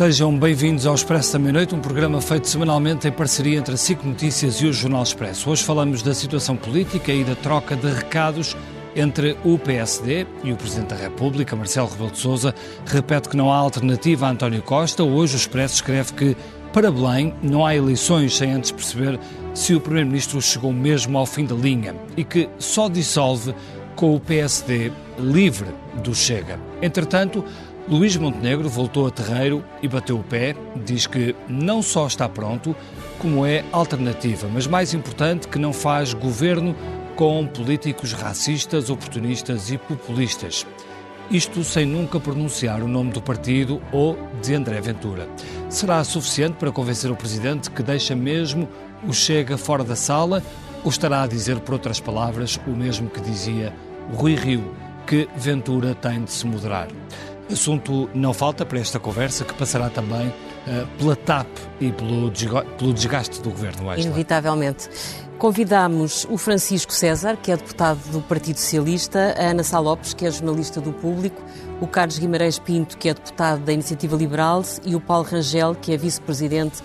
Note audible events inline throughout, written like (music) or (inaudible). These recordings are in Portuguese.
Sejam bem-vindos ao Expresso da Meia-Noite, um programa feito semanalmente em parceria entre a SIC Notícias e o Jornal Expresso. Hoje falamos da situação política e da troca de recados entre o PSD e o Presidente da República, Marcelo Rebelo de Sousa, repete que não há alternativa a António Costa. Hoje o Expresso escreve que, para Belém, não há eleições sem antes perceber se o Primeiro-Ministro chegou mesmo ao fim da linha e que só dissolve com o PSD livre do Chega. Entretanto, Luís Montenegro voltou a terreiro e bateu o pé. Diz que não só está pronto, como é alternativa, mas mais importante, que não faz governo com políticos racistas, oportunistas e populistas. Isto sem nunca pronunciar o nome do partido ou de André Ventura. Será suficiente para convencer o Presidente que deixa mesmo o Chega fora da sala ou estará a dizer, por outras palavras, o mesmo que dizia Rui Rio, que Ventura tem de se moderar? Assunto não falta para esta conversa, que passará também uh, pela TAP e pelo, desgaste do governo. Wesley. Inevitavelmente. Convidámos o Francisco César, que é deputado do Partido Socialista, a Ana Sá Lopes, que é jornalista do Público, o Carlos Guimarães Pinto, que é deputado da Iniciativa Liberal, e o Paulo Rangel, que é vice-presidente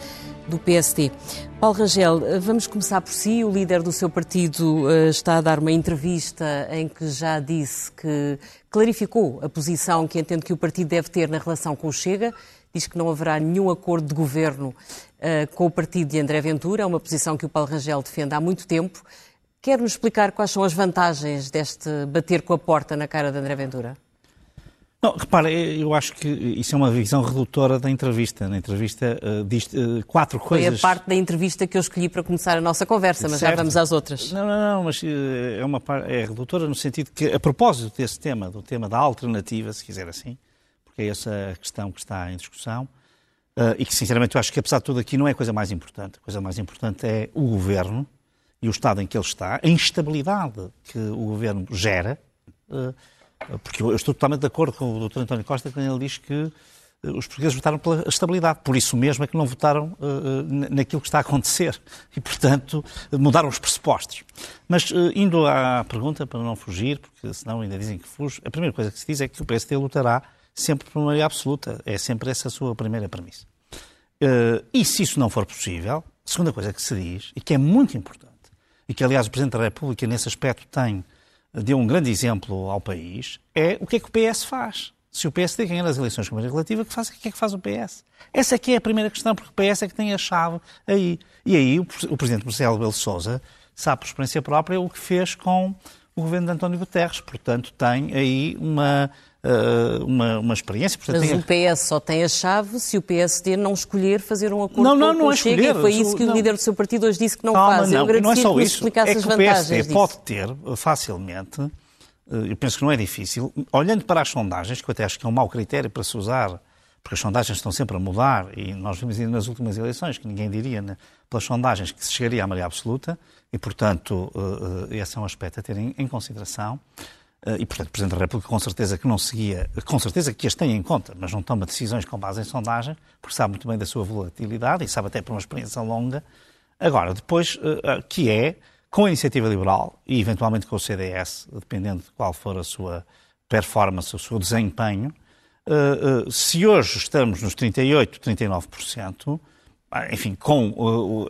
do PSD. Paulo Rangel, vamos começar por si. O líder do seu partido uh, está a dar uma entrevista em que já disse que clarificou a posição que entende que o partido deve ter na relação com o Chega. Diz que não haverá nenhum acordo de governo uh, com o partido de André Ventura, é uma posição que o Paulo Rangel defende há muito tempo. Quer-nos explicar quais são as vantagens deste bater com a porta na cara de André Ventura? Não, repara, eu acho que isso é uma visão redutora da entrevista. Na entrevista uh, diz uh, quatro coisas. Foi a parte da entrevista que eu escolhi para começar a nossa conversa, mas certo. já vamos às outras. Não, não, não, mas uh, é uma é redutora no sentido que, a propósito desse tema, do tema da alternativa, se quiser assim, porque é essa a questão que está em discussão, e que sinceramente eu acho que apesar de tudo aqui não é a coisa mais importante. A coisa mais importante é o governo e o estado em que ele está, a instabilidade que o governo gera porque eu estou totalmente de acordo com o Dr. António Costa quando ele diz que eh, os portugueses votaram pela estabilidade. Por isso mesmo é que não votaram uh, naquilo que está a acontecer. (laughs) E, portanto, mudaram os pressupostos. Mas, indo à pergunta, para não fugir, porque senão ainda dizem que fujo, a primeira coisa que se diz é que o PSD lutará sempre por uma maioria absoluta. É sempre essa a sua primeira premissa. E se isso não for possível, a segunda coisa que se diz, e que é muito importante, e que, aliás, o Presidente da República, nesse aspecto, tem deu um grande exemplo ao país, é o que é que o PS faz. Se o PSD ganhar as eleições com maioria relativa, o que, faz, o que é que faz o PS? Essa aqui é, é a primeira questão, porque o PS é que tem a chave aí. E aí o, o Presidente Marcelo Belo Souza sabe por experiência própria o que fez com o governo de António Guterres. Portanto, tem aí uma, uma, uma experiência. Portanto, Mas tem... o PS só tem a chave se o PSD não escolher fazer um acordo não, não, com, não o é Chega. Escolher, e foi isso que não. o líder do seu partido hoje disse que não Calma, faz. Não, Eu não é só isso. é que o PSD disso. pode ter facilmente eh, eu penso que não é difícil, olhando para as sondagens, que eu até acho que é um mau critério para se usar, porque as sondagens estão sempre a mudar, e nós vimos ainda nas últimas eleições que ninguém diria né, pelas sondagens que se chegaria à maioria absoluta, e, portanto, esse é um aspecto a ter em consideração. Uh, e, portanto, o Presidente da República com certeza que não seguia, com certeza que as tem em conta, mas não toma decisões com base em sondagens, porque sabe muito bem da sua volatilidade e sabe até por uma experiência longa. Agora, depois, uh, que é com a iniciativa liberal e eventualmente com o CDS, dependendo de qual for a sua performance, o seu desempenho, se hoje estamos nos 38%, 39%, enfim, com,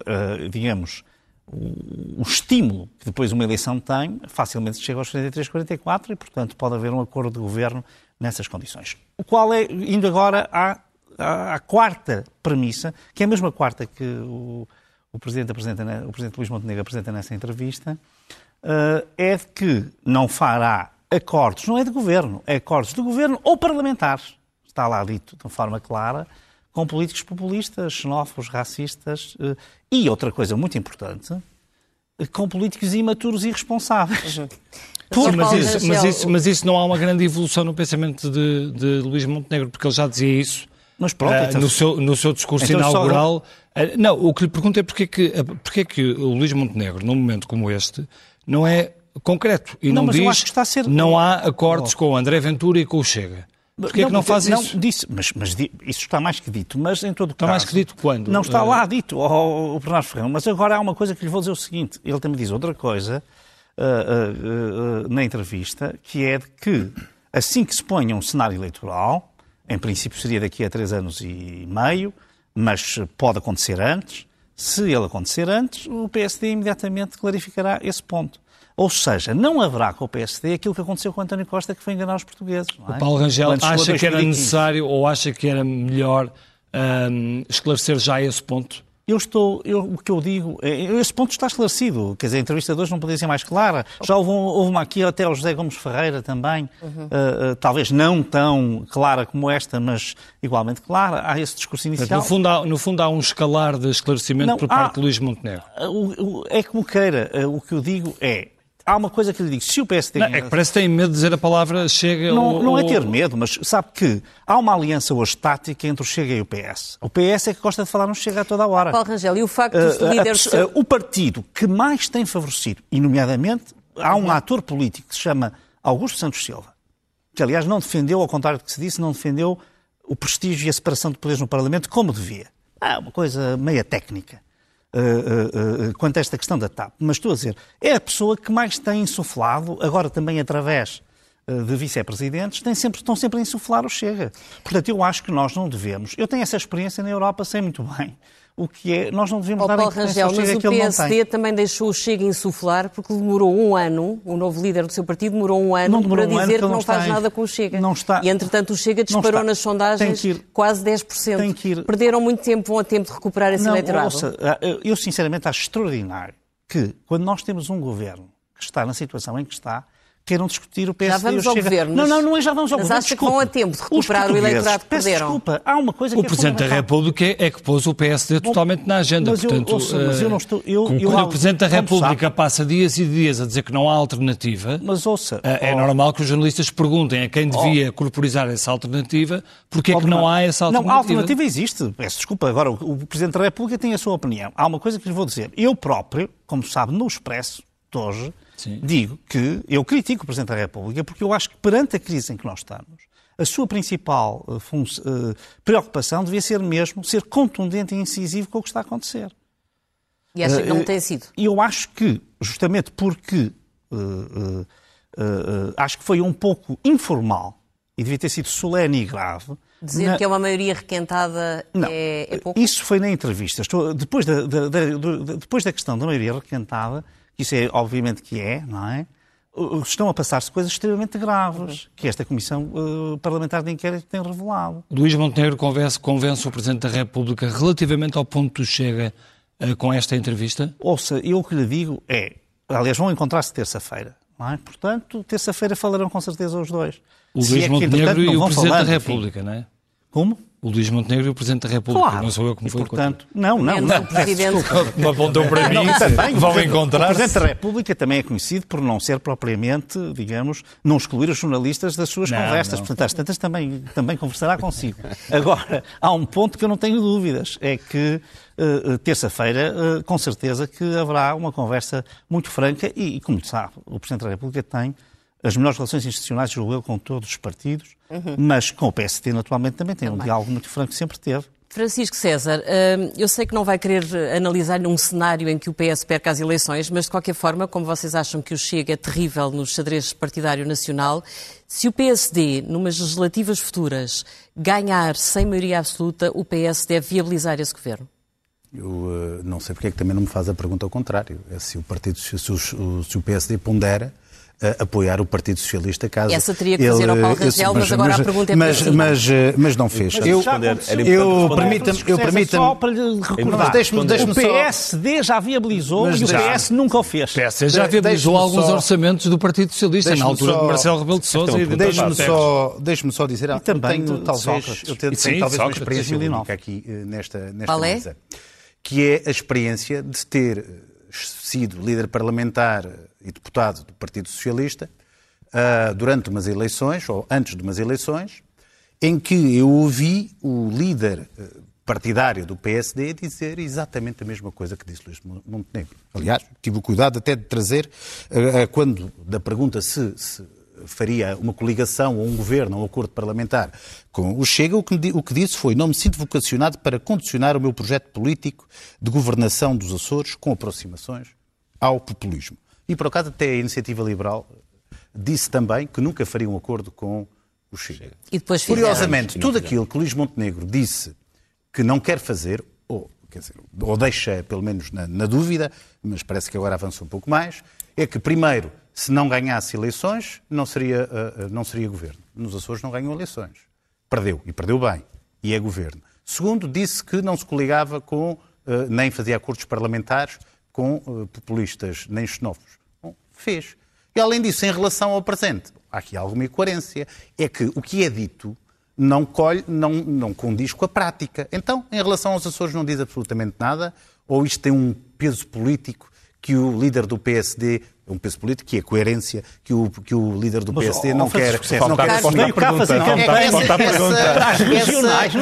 digamos, o, estímulo que depois uma eleição tem, facilmente chega aos 43, 44 e, portanto, pode haver um acordo de governo nessas condições. O qual é, indo agora à, à, à quarta premissa, que é a mesma quarta que o o Presidente, apresenta, o Presidente Luís Montenegro apresenta nessa entrevista, uh, é de que não fará acordos, não é de governo, é acordos de governo ou parlamentares, está lá dito de forma clara, com políticos populistas, xenófobos, racistas uh, e outra coisa muito importante, com políticos imaturos e irresponsáveis. Uhum. Sim, mas, isso, mas, isso, mas isso não há uma grande evolução no pensamento de, de Luís Montenegro, porque ele já dizia isso mas pronto, uh, então, no, seu, no seu discurso então inaugural, Uh, não, o que lhe pergunto é porque é que, porque é que o Luís Montenegro, num momento como este, não é concreto e não, não diz ser... não há acordos oh. com o André Ventura e com o Chega. Porquê não, é que não faz não, isso? Disse, mas, mas, isso está mais que dito, mas em todo está caso... mais que dito quando? Não está lá dito, o, o Bernardo Ferrão, mas agora há uma coisa que lhe vou dizer o seguinte, ele também diz outra coisa uh, uh, uh, na entrevista, que é de que assim que se ponha um cenário eleitoral, em princípio seria daqui a três anos e meio, mas pode acontecer antes, se ele acontecer antes, o PSD imediatamente clarificará esse ponto. Ou seja, não haverá com o PSD aquilo que aconteceu com o António Costa, que foi enganar os portugueses. É? O Paulo Rangel acha que era necessário ou acha que era melhor um, esclarecer já esse ponto? Eu estou, eu, o que eu digo, é, esse ponto está esclarecido. Quer dizer, a entrevista de hoje não podia ser mais clara. Já houve, houve uma aqui até ao José Gomes Ferreira também, uhum. uh, uh, talvez não tão clara como esta, mas igualmente clara. Há esse discurso inicial. No fundo, há, no fundo, há um escalar de esclarecimento não, por parte há, de Luís Montenegro. Uh, é como queira. o que eu digo é, há uma coisa que lhe digo, se o PSD... Não, é que parece que tem medo de dizer a palavra Chega... Não, ou, não é ter medo, mas sabe que há uma aliança hoje tática entre o Chega e o PS. O PS é que gosta de falar no Chega a toda a hora. Paulo Rangel, e o facto de uh, líderes... Uh, o partido que mais tem favorecido, e nomeadamente, há um ator político que se chama Augusto Santos Silva, que aliás não defendeu, ao contrário do que se disse, não defendeu o prestígio e a separação de poderes no Parlamento como devia. É uma coisa meia técnica. Uh, uh, quanto a esta questão da TAP. Mas estou a dizer, é a pessoa que mais tem insuflado, agora também através de vice-presidentes, sempre, estão sempre a insuflar o Chega. Portanto, eu acho que nós não devemos. Eu tenho essa experiência na Europa, sei muito bem o que é, nós não devemos oh, dar Paulo Rangel, mas o PSD também deixou o Chega insuflar porque demorou um ano, o novo líder do seu partido demorou um ano para um dizer ano que, não, faz nada com o Chega. Não está, e entretanto o Chega disparou nas sondagens ir, quase 10%. Tem que ir, Perderam muito tempo, vão a tempo de recuperar esse não, eleitorado. Ouça, eu sinceramente acho extraordinário que quando nós temos um governo que está na situação em que está, queiram discutir o PSD. Já vamos ao chega... governo. Não, não, não é já vamos ao mas governo. Mas acha que vão a tempo de recuperar o eleitorado que perderam? Desculpa, há uma coisa o que é Presidente da República é que pôs o PSD Bom, totalmente na agenda. Mas Portanto, eu, ouça, mas eu não estou... Eu, eu, quando eu, o Presidente da República sabe, passa dias e dias a dizer que não há alternativa, mas ouça, é oh, normal que os jornalistas perguntem a quem devia oh, corporizar essa alternativa porque é que não há essa alternativa. Não, a alternativa existe. Peço desculpa, agora o, o Presidente da República tem a sua opinião. Há uma coisa que lhe vou dizer. Eu próprio, como sabe, no Expresso de hoje, Sim. digo que eu critico o Presidente da República porque eu acho que perante a crise em que nós estamos, a sua principal uh, uh, preocupação devia ser mesmo ser contundente e incisivo com o que está a acontecer. E acha que não uh, tem sido? E eu acho que, justamente porque acho que foi um pouco informal e devia ter sido solene e grave. Dizer na... que é uma maioria requentada não, é, é pouco? Isso foi na entrevista. Estou, depois, da, da, da, depois da questão da maioria requentada, isso é obviamente que é, não é? Estão a passar-se coisas extremamente graves que esta Comissão uh, Parlamentar de Inquérito tem revelado. Luís Montenegro convence, convence o Presidente da República relativamente ao ponto que chega uh, com esta entrevista? Ouça, eu o que lhe digo é, aliás, vão encontrar-se terça-feira, não é? Portanto, terça-feira falarão com certeza os dois. O Luís é Montenegro e o Presidente falando, da República, enfim. não é? Como? O Luís Montenegro e o Presidente da República. Claro. Não sou eu como e, foi portanto, Não, não, não. não presidente... Me apontou para mim. Não, também, vão encontrar. O Presidente da República também é conhecido por não ser propriamente, digamos, não excluir os jornalistas das suas não, conversas. Não. Portanto, às tantas também, também conversará consigo. Agora, há um ponto que eu não tenho dúvidas. É que uh, terça-feira, uh, com certeza que haverá uma conversa muito franca e, como sabe, o Presidente da República tem as melhores relações institucionais, julgo eu, com todos os partidos, uhum. mas com o PST, naturalmente, também tem também. um diálogo muito franco que sempre teve. Francisco César, hum, eu sei que não vai querer analisar num cenário em que o PS perca as eleições, mas de qualquer forma, como vocês acham que o Chega é terrível no xadrez partidário nacional, se o PSD, numas legislativas futuras, ganhar sem maioria absoluta, o PS deve viabilizar esse governo? Eu uh, não sei porque é que também não me faz a pergunta ao contrário. É se o, partido, se o, se o PSD pondera apoiar o Partido Socialista caso Essa teria que fazer ele, ao Paulo Rangel, mas, mas, agora mas, a pergunta é mas, mas, mas, não fez. Mas eu, eu permita-me... Eu permita só para lhe recordar. Deixe o PSD já viabilizou e o PS nunca o fez. O PS já viabilizou alguns só, orçamentos do Partido Socialista na altura só, de Marcelo Rebelo de Sousa e de Deixe-me só, deixe só dizer... E também tenho, talvez, eu tenho, Sim, talvez uma experiência única aqui nesta, nesta mesa. Que é a experiência de ter sido líder parlamentar e deputado do Partido Socialista uh, durante umas eleições, ou antes de umas eleições, em que eu ouvi o líder uh, partidário do PSD dizer exatamente a mesma coisa que disse Luís Montenegro. Aliás, tive o cuidado até de trazer, uh, quando da pergunta se, se, faria uma coligação ou um governo, um acordo parlamentar com o Chega, o que, o que disse foi não me sinto vocacionado para condicionar o meu projeto político de governação dos Açores com aproximações ao populismo. E por acaso até a Iniciativa Liberal disse também que nunca faria um acordo com o Chega. E depois Curiosamente, tudo aquilo que Luís Montenegro disse que não quer fazer, ou, quer dizer, ou deixa pelo menos na, na dúvida, mas parece que agora avança um pouco mais, é que primeiro, se não ganhasse eleições, não seria, uh, não seria governo. Nos Açores não ganhou eleições. Perdeu, e perdeu bem, e é governo. Segundo, disse que não se coligava com, uh, nem fazia acordos parlamentares com populistas, nem xenófobos. Bom, fez. E além disso, em relação ao presente, há aqui alguma incoerência. É que o que é dito não, colhe, não, não condiz com a prática. Então, em relação aos Açores, não diz absolutamente nada, ou isto tem um peso político que o líder do PSD um peso político, que é a coerência que o, que o líder do PSD não quer. Não quer responder pergunta.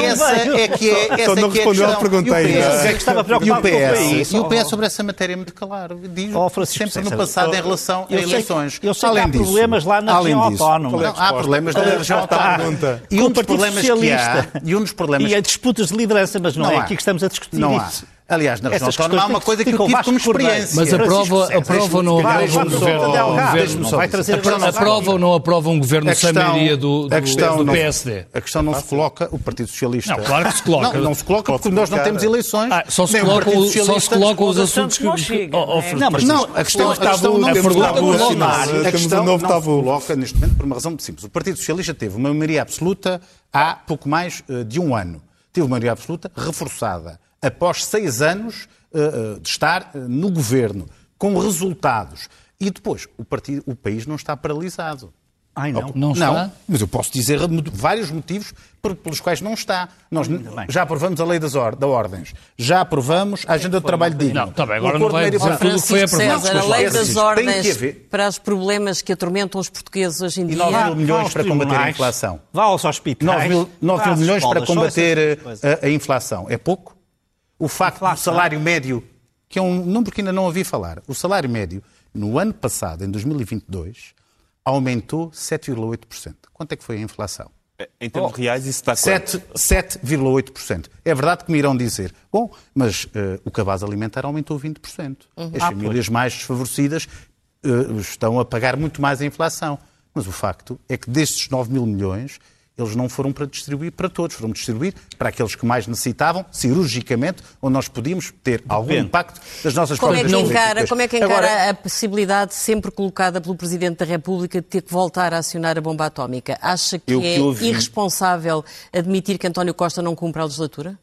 Essa é que é essa não respondeu à pergunta ainda. E o PS, e o PS sobre essa matéria é muito claro. Diz sempre no passado em relação a eleições. Eu sei que há problemas lá na região autónoma. Há problemas na região autónoma. E um dos problemas que há... E um dos problemas... E há disputas de liderança, mas não é aqui que estamos a discutir isso. Aliás, na região autónoma há uma coisa que eu tive como experiência. Mas aprova, aprova ou não aprova um governo? Aprova ou não aprova um governo sem maioria do, do, do PSD? A questão não se coloca, o Partido Socialista... Não, claro que se coloca. Não, não se coloca porque nós não temos eleições. Ah, só se colocam só se colocam os assuntos que... Não, mas não, a questão, a questão não, a questão não se coloca neste momento por uma razão muito simples. O Partido Socialista teve uma maioria absoluta há pouco mais de um ano. Teve uma maioria absoluta reforçada após seis anos uh, de estar uh, no governo, com resultados. E depois, o, partido, o país não está paralisado. Ai, não. Não está? Não, mas eu posso dizer vários motivos pelos quais não está. Nós já aprovamos a lei das or da ordens, já aprovamos a agenda de trabalho digno. Não, está bem, agora não vai dizer tudo que foi aprovado. César, a lei das ordens para os problemas que atormentam os portugueses hoje em dia. E 9 mil milhões para combater a inflação. Vá aos hospitais. 9 mil, 9 mil milhões para combater a inflação. É pouco? O facto do salário médio, que é um número que ainda não ouvi falar, o salário médio no ano passado, em 2022, aumentou 7,8%. Quanto é que foi a inflação? Em termos oh, reais, isso está 7,8%. É verdade que me irão dizer, bom, mas uh, o cabaz alimentar aumentou 20%. Uhum. As ah, famílias pois. mais desfavorecidas uh, estão a pagar muito mais a inflação. Mas o facto é que destes 9 mil milhões, eles não foram para distribuir para todos, foram distribuir para aqueles que mais necessitavam, cirurgicamente, onde nós podíamos ter Depende. algum impacto das nossas como próprias é que encara, Como é que encara Agora, a possibilidade sempre colocada pelo Presidente da República de ter que voltar a acionar a bomba atómica? Acha que é ouvi... irresponsável admitir que António Costa não cumpre a legislatura?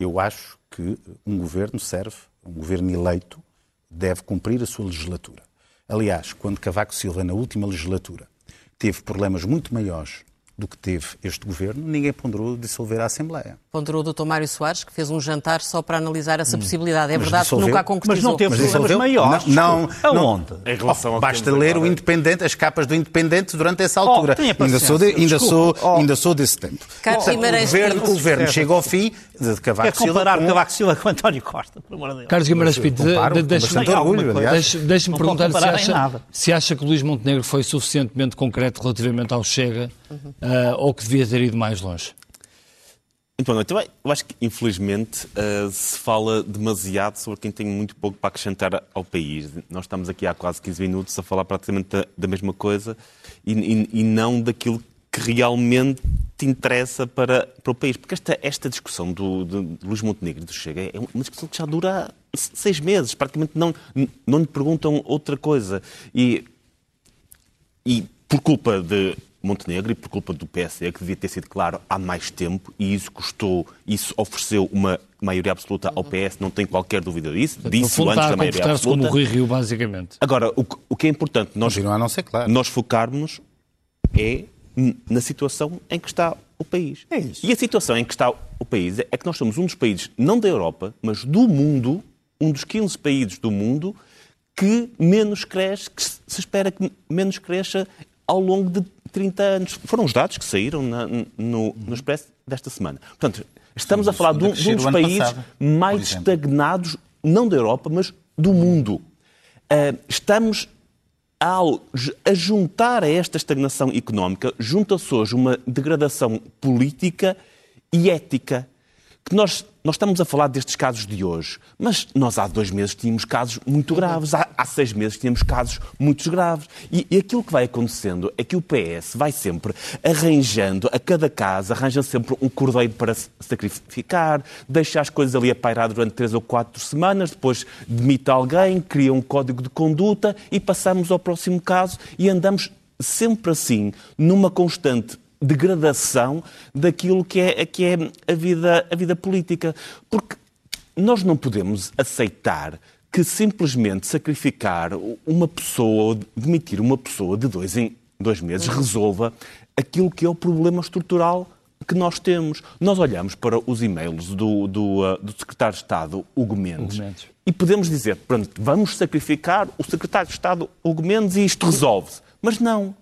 Eu acho que um governo serve, um governo eleito, deve cumprir a sua legislatura. Aliás, quando Cavaco Silva, na última legislatura, teve problemas muito maiores do que teve este governo, ninguém ponderou dissolver a Assembleia. Ponderou o Dr. Mário Soares, que fez um jantar só para analisar essa hum. possibilidade. É mas verdade dissolveu, que nunca a concretizou. Mas não teve problemas maiores. Não, não, Aonde? Em relação oh, basta ler o Independente, as capas do Independente durante essa oh, altura. Oh, ainda, sou de, ainda, sou, oh. ainda sou desse tempo. Guimarães o governo, o governo chega ao fim de Cavaco Silva. comparar com... Cavaco Silva com António Costa, por amor de Deus. Carlos Guimarães Pinto, deixe-me perguntar se acha, se acha que Luís Montenegro foi suficientemente concreto relativamente ao Chega uhum. uh, ou que devia ter ido mais longe? Então, então, eu acho que, infelizmente, uh, se fala demasiado sobre quem tem muito pouco para acrescentar ao país. Nós estamos aqui há quase 15 minutos a falar praticamente da, da mesma coisa e, e, e, não daquilo que realmente te interessa para, para o país. Porque esta, esta discussão do, de Luís Montenegro do Chega é uma discussão que já dura seis meses. Praticamente não, não lhe perguntam outra coisa. E, e por culpa de Montenegro e por culpa do PSD, que devia ter sido claro há mais tempo, e isso custou, isso ofereceu uma maioria absoluta ao PS, não tem qualquer dúvida disso. Disse antes da maioria absoluta. como o Rui Rio, basicamente. Agora, o, o que é importante nós, a não ser claro. nós focarmos é na situação em que está o país. É isso. E a situação em que está o país é que nós somos um dos países, não da Europa, mas do mundo, um dos 15 países do mundo que menos cresce, que se espera que menos cresça ao longo de 30 anos. Foram os dados que saíram na, no, no Expresso desta semana. Portanto, Estamos a falar de um, de um dos países passado, mais estagnados, não da Europa, mas do mundo. Uh, estamos ao, a juntar a esta estagnação económica, junta-se hoje uma degradação política e ética que nós, nós estamos a falar destes casos de hoje, mas nós há dois meses tínhamos casos muito graves, há, há seis meses tínhamos casos muito graves. E, e, aquilo que vai acontecendo é que o PS vai sempre arranjando, a cada caso, arranja sempre um cordeiro para sacrificar, deixa as coisas ali a pairar durante três ou quatro semanas, depois demite alguém, cria um código de conduta e passamos ao próximo caso e andamos sempre assim, numa constante degradação daquilo que é, que é a, vida, a vida política. Porque nós não podemos aceitar que simplesmente sacrificar uma pessoa ou demitir uma pessoa de dois em dois meses resolva aquilo que é o problema estrutural que nós temos. Nós olhamos para os e-mails do, do, uh, do secretário de Estado, Hugo Mendes, Hugo Mendes, e podemos dizer, pronto, vamos sacrificar o secretário de Estado, Hugo Mendes, e isto resolve-se. Mas não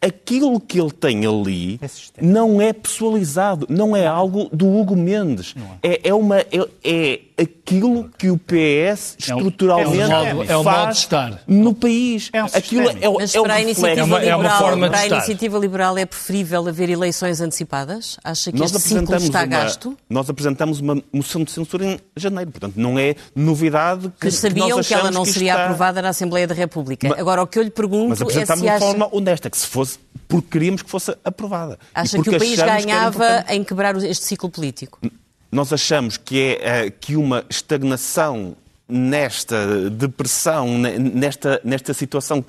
aquilo que ele tem ali é não é pessoalizado, não é algo do Hugo Mendes. É. é. É, uma, é, é aquilo que o PS estruturalmente é um, é um faz estar. no país. É um aquilo é, Mas é, para, a iniciativa uma, liberal, uma forma para a iniciativa liberal é preferível haver eleições antecipadas? Acha que nós este ciclo está uma, gasto? Nós apresentamos uma moção de censura em janeiro, portanto não é novidade que Mas sabiam que, que ela não que seria está... aprovada na Assembleia da República. Mas, Agora, o que eu lhe pergunto mas é se acha... de forma honesta, que se fosse porque queríamos que fosse aprovada. Acha que o país ganhava em quebrar este ciclo político? Nós achamos que é eh, que uma estagnação nesta depressão, nesta, nesta situação,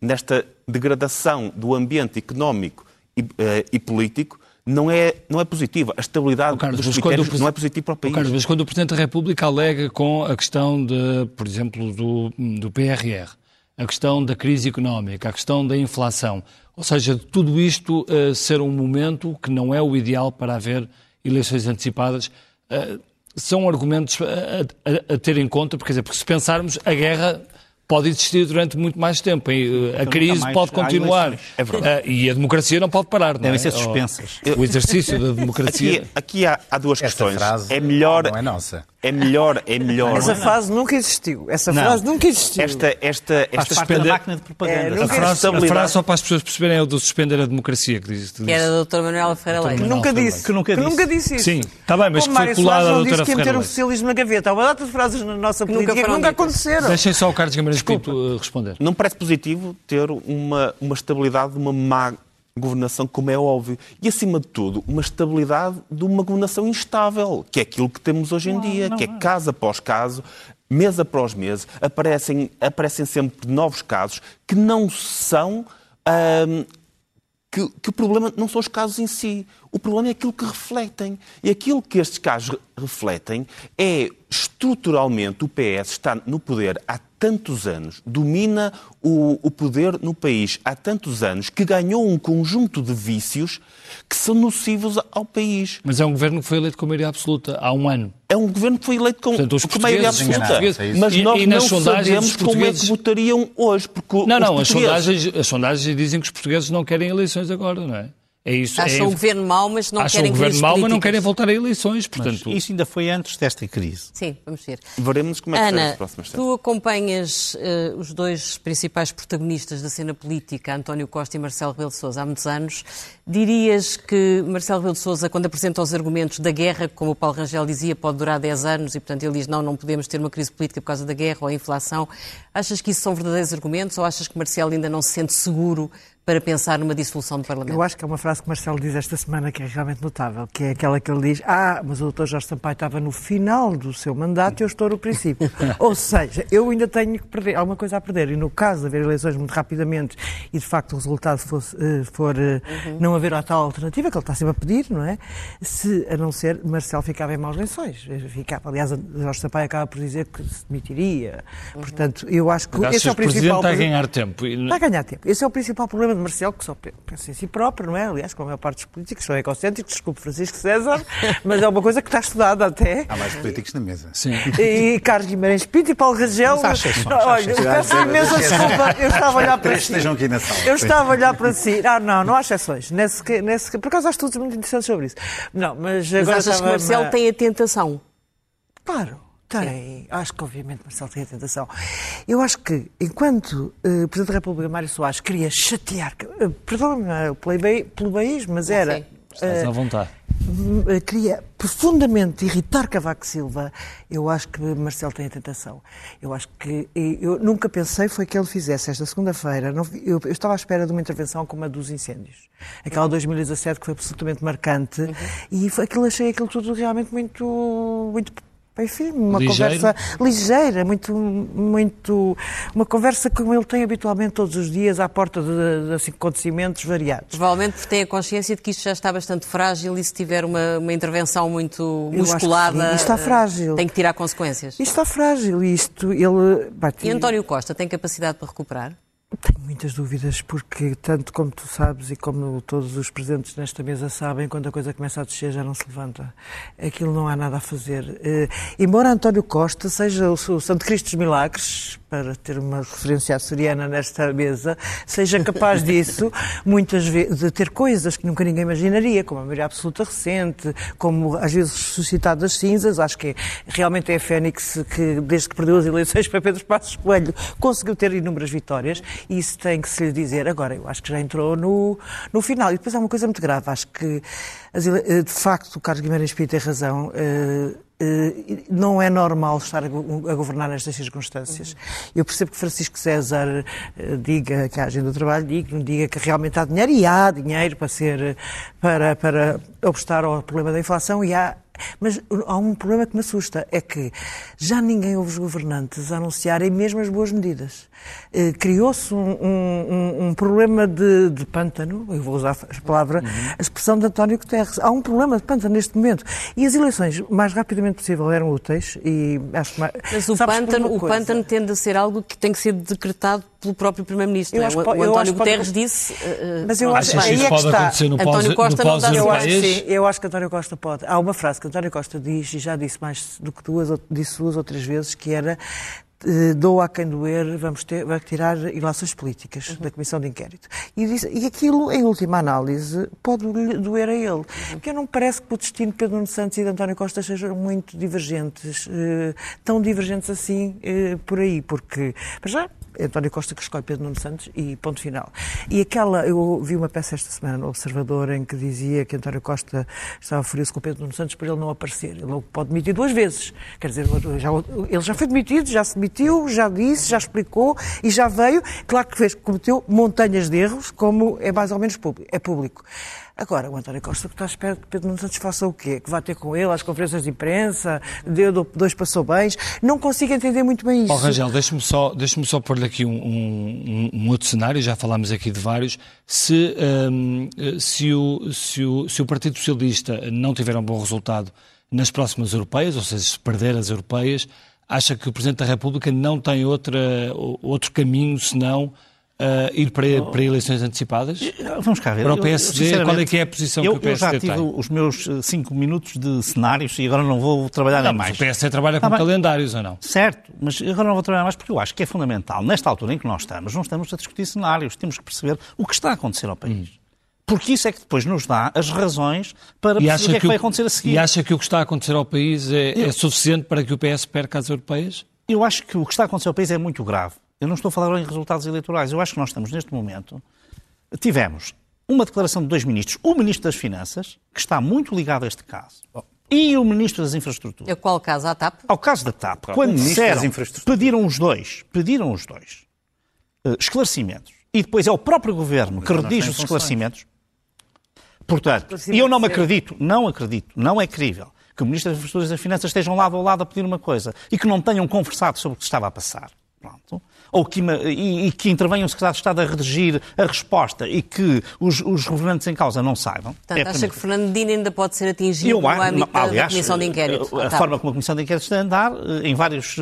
nesta degradação do ambiente económico e, eh, e político, não é, não é positiva. A estabilidade Carlos, dos critérios não é positiva para o país. Carlos, mas quando o Presidente da República alega com a questão, de, por exemplo, do, do PRR, a questão da crise económica, a questão da inflação, ou seja, tudo isto uh, ser um momento que não é o ideal para haver eleições antecipadas, são argumentos a, a, a, ter em conta, porque, quer dizer, porque se pensarmos, a guerra pode existir durante muito mais tempo. E, a crise pode continuar. É verdade. E a democracia não pode parar. Não Devem é? ser suspensas. O exercício da democracia. Aqui, aqui há, há, duas Esta questões. é melhor. Não é nossa. É melhor, é melhor. Essa frase nunca existiu. Essa não. frase nunca existiu. Esta, esta, esta suspender... máquina de propaganda. É, a, frase, a frase, só para as pessoas perceberem, é o do suspender a democracia que diz. Que era do Dr. Manuel Ferreira Leite. Que nunca disse. Que nunca, que nunca disse isso. Sim, está bem, mas Como que foi colada a doutora Ferreira Leite. que um socialismo na gaveta. Há uma data de frases na nossa política nunca, que nunca aconteceram. Deixem só o Carlos Guimarães Pinto responder. Não parece positivo ter uma, uma estabilidade, uma má governação, como é óbvio. E, acima de tudo, uma estabilidade de uma governação instável, que é aquilo que temos hoje em dia, não, que é caso após caso, mês após mês, aparecem, aparecem sempre novos casos que não são. Hum, que, que, o problema não são os casos em si, o problema é aquilo que refletem. E aquilo que estes casos refletem é, estruturalmente, o PS está no poder há tantos anos, domina o, o, poder no país há tantos anos, que ganhou um conjunto de vícios que são nocivos ao país. Mas é um governo que foi eleito com maioria absoluta há um ano. É um governo que foi eleito com, Portanto, com maioria absoluta. Mas nós e, e não sabemos como é que votariam hoje. Porque não, não, as, sondagens, as sondagens dizem que os portugueses não querem eleições agora, não é? É isso, acham é... o governo mau, mas não acham querem o governo mau, mas não querem voltar a eleições. Portanto... Mas isso ainda foi antes desta crise. Sim, vamos ver. Veremos como é que Ana, as próximas tu acompanhas uh, os dois principais protagonistas da cena política, António Costa e Marcelo Rebelo de Sousa, há muitos anos. Dirias que Marcelo Rebelo de Sousa, quando apresenta os argumentos da guerra, como o Paulo Rangel dizia, pode durar 10 anos e, portanto, ele diz não, não podemos ter uma crise política por causa da guerra ou a inflação. Achas que isso são verdadeiros argumentos ou achas que Marcelo ainda não se sente seguro para pensar numa dissolução do Parlamento? Eu acho que é uma frase que Marcelo diz esta semana que é realmente notável, que é aquela que ele diz ah, mas o doutor Jorge Sampaio estava no final do seu mandato e eu estou no princípio. (laughs) Ou seja, eu ainda tenho que perder, alguma coisa a perder. E no caso de haver eleições muito rapidamente e de facto o resultado fosse, uh, for uh, uhum. não haver a tal alternativa, que ele está sempre a pedir, não é? Se, a não ser, Marcelo ficava em maus lençóis. Ficava, aliás, Jorge Sampaio acaba por dizer que se demitiria. Uhum. Portanto, eu acho que esse é o principal... Está a ganhar tempo. Está a ganhar tempo. Esse é o principal problema de Marcelo, que só pensa em si próprio, não é? Aliás, como a maior parte dos políticos são egocêntricos, desculpe Francisco César, (laughs) mas é uma coisa que está estudada até. Há mais políticos na mesa. Sim. E Carlos Guimarães Pinto e Paulo Rangel. Olha, peço imensa desculpa, eu estava a olhar para si. estejam aqui na sala. Eu estava a olhar para si. Ah, não, não há exceções. Nesse, nesse, por acaso há estudos muito interessantes sobre isso. Não, mas, mas agora achas que Marcelo tem a tentação? Claro. Tem. Acho que, obviamente, Marcelo tem a tentação. Eu acho que, enquanto uh, Presidente da República, Mário Soares, queria chatear, uh, perdão pelo país, mas era. Sim. Estás uh, à vontade. Queria profundamente irritar Cavaco Silva. Eu acho que Marcelo tem a tentação. Eu acho que. Eu nunca pensei foi que ele fizesse esta segunda-feira. Eu, eu, estava à espera de uma intervenção como a dos incêndios. Aquela 2017 que foi absolutamente marcante. Uhum. E foi, aquilo, achei aquilo tudo realmente muito. muito enfim, uma Ligeiro. conversa ligeira, muito, muito, uma conversa como ele tem habitualmente todos os dias à porta de, de, assim, acontecimentos variados. Provavelmente porque tem a consciência de que isto já está bastante frágil e se tiver uma, uma intervenção muito musculada, isto está frágil. tem que tirar consequências. Isto está frágil, isto ele... E António Costa tem capacidade para recuperar? Tenho muitas dúvidas, porque tanto como tu sabes e como todos os presentes nesta mesa sabem, quando a coisa começa a descer já não se levanta. Aquilo não há nada a fazer. Uh, embora António Costa seja o Santo Cristo dos Milagres, para ter uma referência açoriana nesta mesa, seja capaz disso, (laughs) muitas vezes, de ter coisas que nunca ninguém imaginaria, como a maioria absoluta recente, como às vezes ressuscitado das cinzas, acho que é, realmente é a Fênix que, desde que perdeu as eleições para Pedro Passos Coelho, conseguiu ter inúmeras vitórias, e isso tem que se lhe dizer. Agora, eu acho que já entrou no, no final. E depois há uma coisa muito grave, acho que, de facto, o Carlos Guimarães Pinto tem razão, eh, não é normal estar a governar nestas circunstâncias. Eu percebo que Francisco César eh, diga que a agenda do trabalho digno, diga que realmente há dinheiro, e há dinheiro para ser, para, para obstar ao problema da inflação, e há mas há um problema que me assusta, é que já ninguém ouve os governantes anunciarem mesmo as boas medidas. Eh, criou-se um, um, um, problema de, de, pântano, eu vou usar a palavra, uhum. a expressão de António Guterres. Há um problema de pântano neste momento. E as eleições, o mais rapidamente possível, eram úteis e acho que... Mas o pântano, o pântano tende a ser algo que tem que ser decretado pelo próprio Primeiro-Ministro. É? O, o António Guterres pode... disse. Uh, mas eu acho, que aí é que está. António Costa não dá eu acho, sim, eu acho que António Costa pode. Há uma frase que António Costa diz, e já disse mais do que duas, disse duas ou três vezes, que era eh, dou a quem doer, vamos ter, vai tirar ilações políticas uhum. da Comissão de Inquérito. E, diz, e aquilo, em última análise, pode doer a ele. Uhum. Porque não me parece que o destino de Pedro Nuno Santos e de António Costa sejam muito divergentes, eh, tão divergentes assim eh, por aí, porque, já, António Costa que escolhe Pedro Nuno Santos e ponto final. E aquela, eu vi uma peça esta semana no Observador em que dizia que António Costa estava furioso com Pedro Nuno Santos por ele não aparecer. Ele pode demitir duas vezes. Quer dizer, já, ele já foi demitido, já se demitiu, já disse, já explicou e já veio. Claro que fez, cometeu montanhas de erros, como é mais ou menos público. É público. Agora, o António Costa que está à espera que Pedro Nuno Santos faça o quê? Que vá ter com ele às conferências de imprensa, deu dois passou bens. Não consigo entender muito bem isso. Oh, Rangel, deixe-me só, deixe só pôr-lhe aqui um, um, um, outro cenário, já falámos aqui de vários. Se, um, se, o, se, o, se o Partido Socialista não tiver um bom resultado nas próximas europeias, ou seja, se perder as europeias, acha que o Presidente da República não tem outra, outro caminho senão uh, ir para, oh. para eleições antecipadas? Vamos cá ver. Para o PSD, eu, qual é que é a posição eu, que o PSD tem? Eu já tive tem? os meus eh, cinco minutos de cenários e agora não vou trabalhar não, mais. o PSD trabalha com ah, calendários ou não? Certo, mas agora não vou trabalhar mais porque eu acho que é fundamental. Nesta altura em que nós estamos, não estamos a discutir cenários, temos que perceber o que está a acontecer ao país. Hum. Porque isso é que depois nos dá as razões para perceber o que é que vai acontecer a seguir. E acha que o que está a acontecer ao país é, eu, é suficiente para que o PS perca as europeias? Eu acho que o que está a acontecer ao país é muito grave. Eu não estou a falar em resultados eleitorais. Eu acho que nós estamos, neste momento, tivemos uma declaração de dois ministros, o Ministro das Finanças, que está muito ligado a este caso, e o Ministro das Infraestruturas. A qual caso? A TAP? Ao caso da TAP. Quando disseram, pediram os dois, pediram os dois uh, esclarecimentos, e depois é o próprio Governo que redige os esclarecimentos. Portanto, e eu não me acredito, não acredito, não é crível que o Ministro das Infraestruturas e das Finanças estejam lado ao lado a pedir uma coisa e que não tenham conversado sobre o que estava a passar. Pronto ou que, e, e que intervenha o Secretário de Estado a redigir a resposta e que os, os governantes em causa não saibam. Portanto, é acha que Fernandino ainda pode ser atingido Eu, no âmbito aliás, da Comissão de Inquérito? A, a forma como a Comissão de Inquérito está a andar, eh, em vários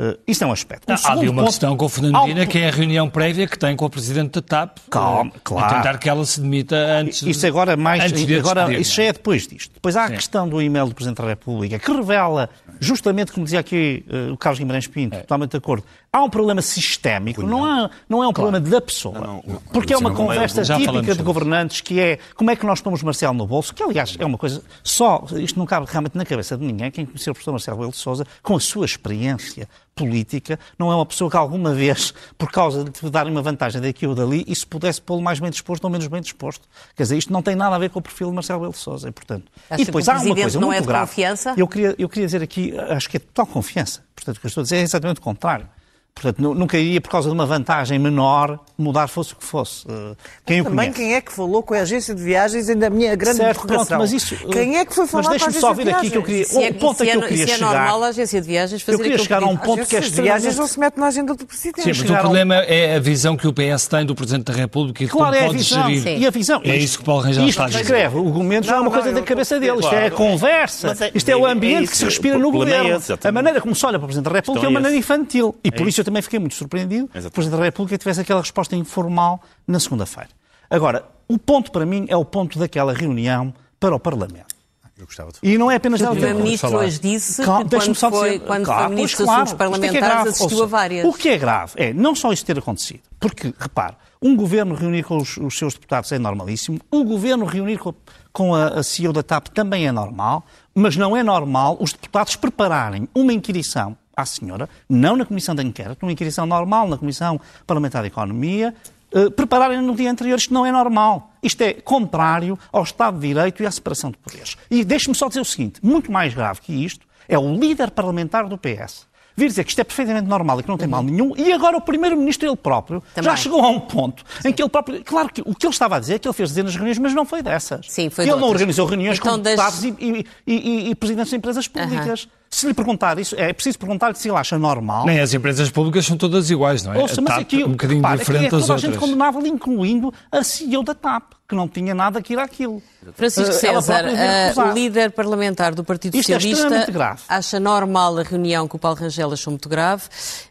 uh, isso é um aspecto. Um há ali uma ponto, questão com o Fernando Medina, que é a reunião prévia que tem com o Presidente da TAP. Calma, uh, claro. E tentar que ela se demita antes Isso agora mais. agora, isso já é depois disto. Depois há Sim. a questão do e-mail do Presidente da República, que revela, justamente como dizia aqui uh, o Carlos Guimarães Pinto, é. totalmente de acordo, há um problema sistémico, não, há, não é um claro. problema da pessoa. Não, não, porque é uma conversa típica de governantes que é como é que nós pomos Marcelo no bolso, que aliás é uma coisa só, isto não cabe realmente na cabeça de ninguém, quem conheceu o professor Marcelo Rebelo de Sousa, com a sua experiência política, não é uma pessoa que alguma vez, por causa de dar uma vantagem daqui ou dali, isso pudesse pô-lo mais bem disposto ou menos bem disposto. Quer dizer, isto não tem nada a ver com o perfil de Marcelo Rebelo de Sousa, e portanto... Acha e depois há uma coisa não muito é de grave. confiança? Eu queria, eu queria dizer aqui, acho que é total confiança. Portanto, o que eu estou a dizer é exatamente o contrário. Portanto, nunca iria, por causa de uma vantagem menor, mudar fosse o que fosse. Eh, quem mas também quem é que falou com a agência de viagens, ainda a minha grande certo, pronto, mas isso, Quem é que foi falar mas com a agência só vir aqui que eu queria... Se é, o ponto é, que eu queria se é chegar... normal a agência de viagens fazer Eu queria chegar a um ponto que esta... viagens não se mete na agenda do Presidente. Sim, mas o problema é a visão que o PS tem do Presidente da República e de claro, como é pode visão, gerir. Sim. E a visão. É isso que o Paulo Rangel está a dizer. Isto escreve argumentos não é uma coisa da cabeça dele. Isto é a conversa. Isto é o ambiente que se respira no governo. A maneira como se olha para o Presidente da República é uma maneira infantil. E por isso eu também fiquei muito surpreendido Exatamente. o Presidente da República tivesse aquela resposta informal na segunda-feira. Agora, o ponto para mim é o ponto daquela reunião para o Parlamento. Eu gostava de falar. E não é apenas O Primeiro-Ministro hoje disse que quando foi, dizer, quando claro, foi Ministro claro, dos Assuntos é Parlamentares é assistiu Ouça, a várias. O que é grave é não só isso ter acontecido, porque, repare, um governo reunir com os, os seus deputados é normalíssimo, o governo reunir com, com a, a CEO da TAP também é normal, mas não é normal os deputados prepararem uma inquirição à senhora, não na Comissão de Inquérito, numa inquirição normal na Comissão Parlamentar de Economia, uh, prepararem no dia anterior. Isto não é normal. Isto é contrário ao Estado de Direito e à separação de poderes. E deixe-me só dizer o seguinte: muito mais grave que isto é o líder parlamentar do PS vir dizer que isto é perfeitamente normal e que não tem mal nenhum, e agora o Primeiro-Ministro ele próprio Também. já chegou a um ponto Sim. em que ele próprio. Claro que o que ele estava a dizer é que ele fez dezenas de reuniões, mas não foi dessas. Sim, foi ele não organizou reuniões então, com deputados das... e, e, e, e, presidentes de empresas públicas. Uh -huh. Se lhe perguntar isso, é preciso perguntar-lhe se ele acha normal. Nem as empresas públicas são todas iguais, não é? Ouça, mas aqui, um bocadinho repara, diferente aqui é das outras. a gente condenável, incluindo a CEO da TAP, que não tinha nada que ir àquilo. Francisco uh, César, uh, o líder parlamentar do Partido Isto é Socialista, é acha normal a reunião que o Paulo Rangel achou muito grave,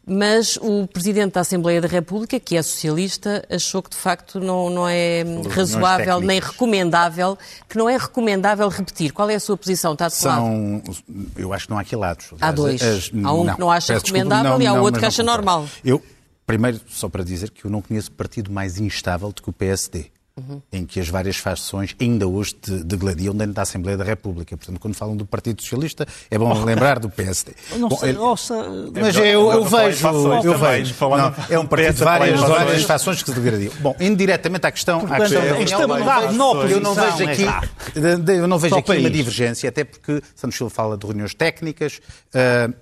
mas o Presidente da Assembleia da República, que é socialista, achou que de facto não, não é razoável nem recomendável, que não é recomendável repetir. Qual é a sua posição? Está de São, lado? Eu acho que não há aqui lados. Há dois. As, há um não, que não acha recomendável não, e há não, outro que acha normal. Eu, primeiro, só para dizer que eu não conheço partido mais instável do que o PSD. Uhum. em que as várias fações ainda hoje degladiam dentro da Assembleia da República. Portanto, quando falam do Partido Socialista, é bom oh. lembrar do PSD. Não bom, sei, ouça, mas eu, eu, eu vejo, eu vejo. Não, é um partido de várias, várias fações que se degradiam. Bom, indiretamente à questão, à questão da estabilidade na oposição. Eu não vejo aqui, eu não vejo aqui uma divergência, até porque Santos Silva fala de reuniões técnicas. Uh,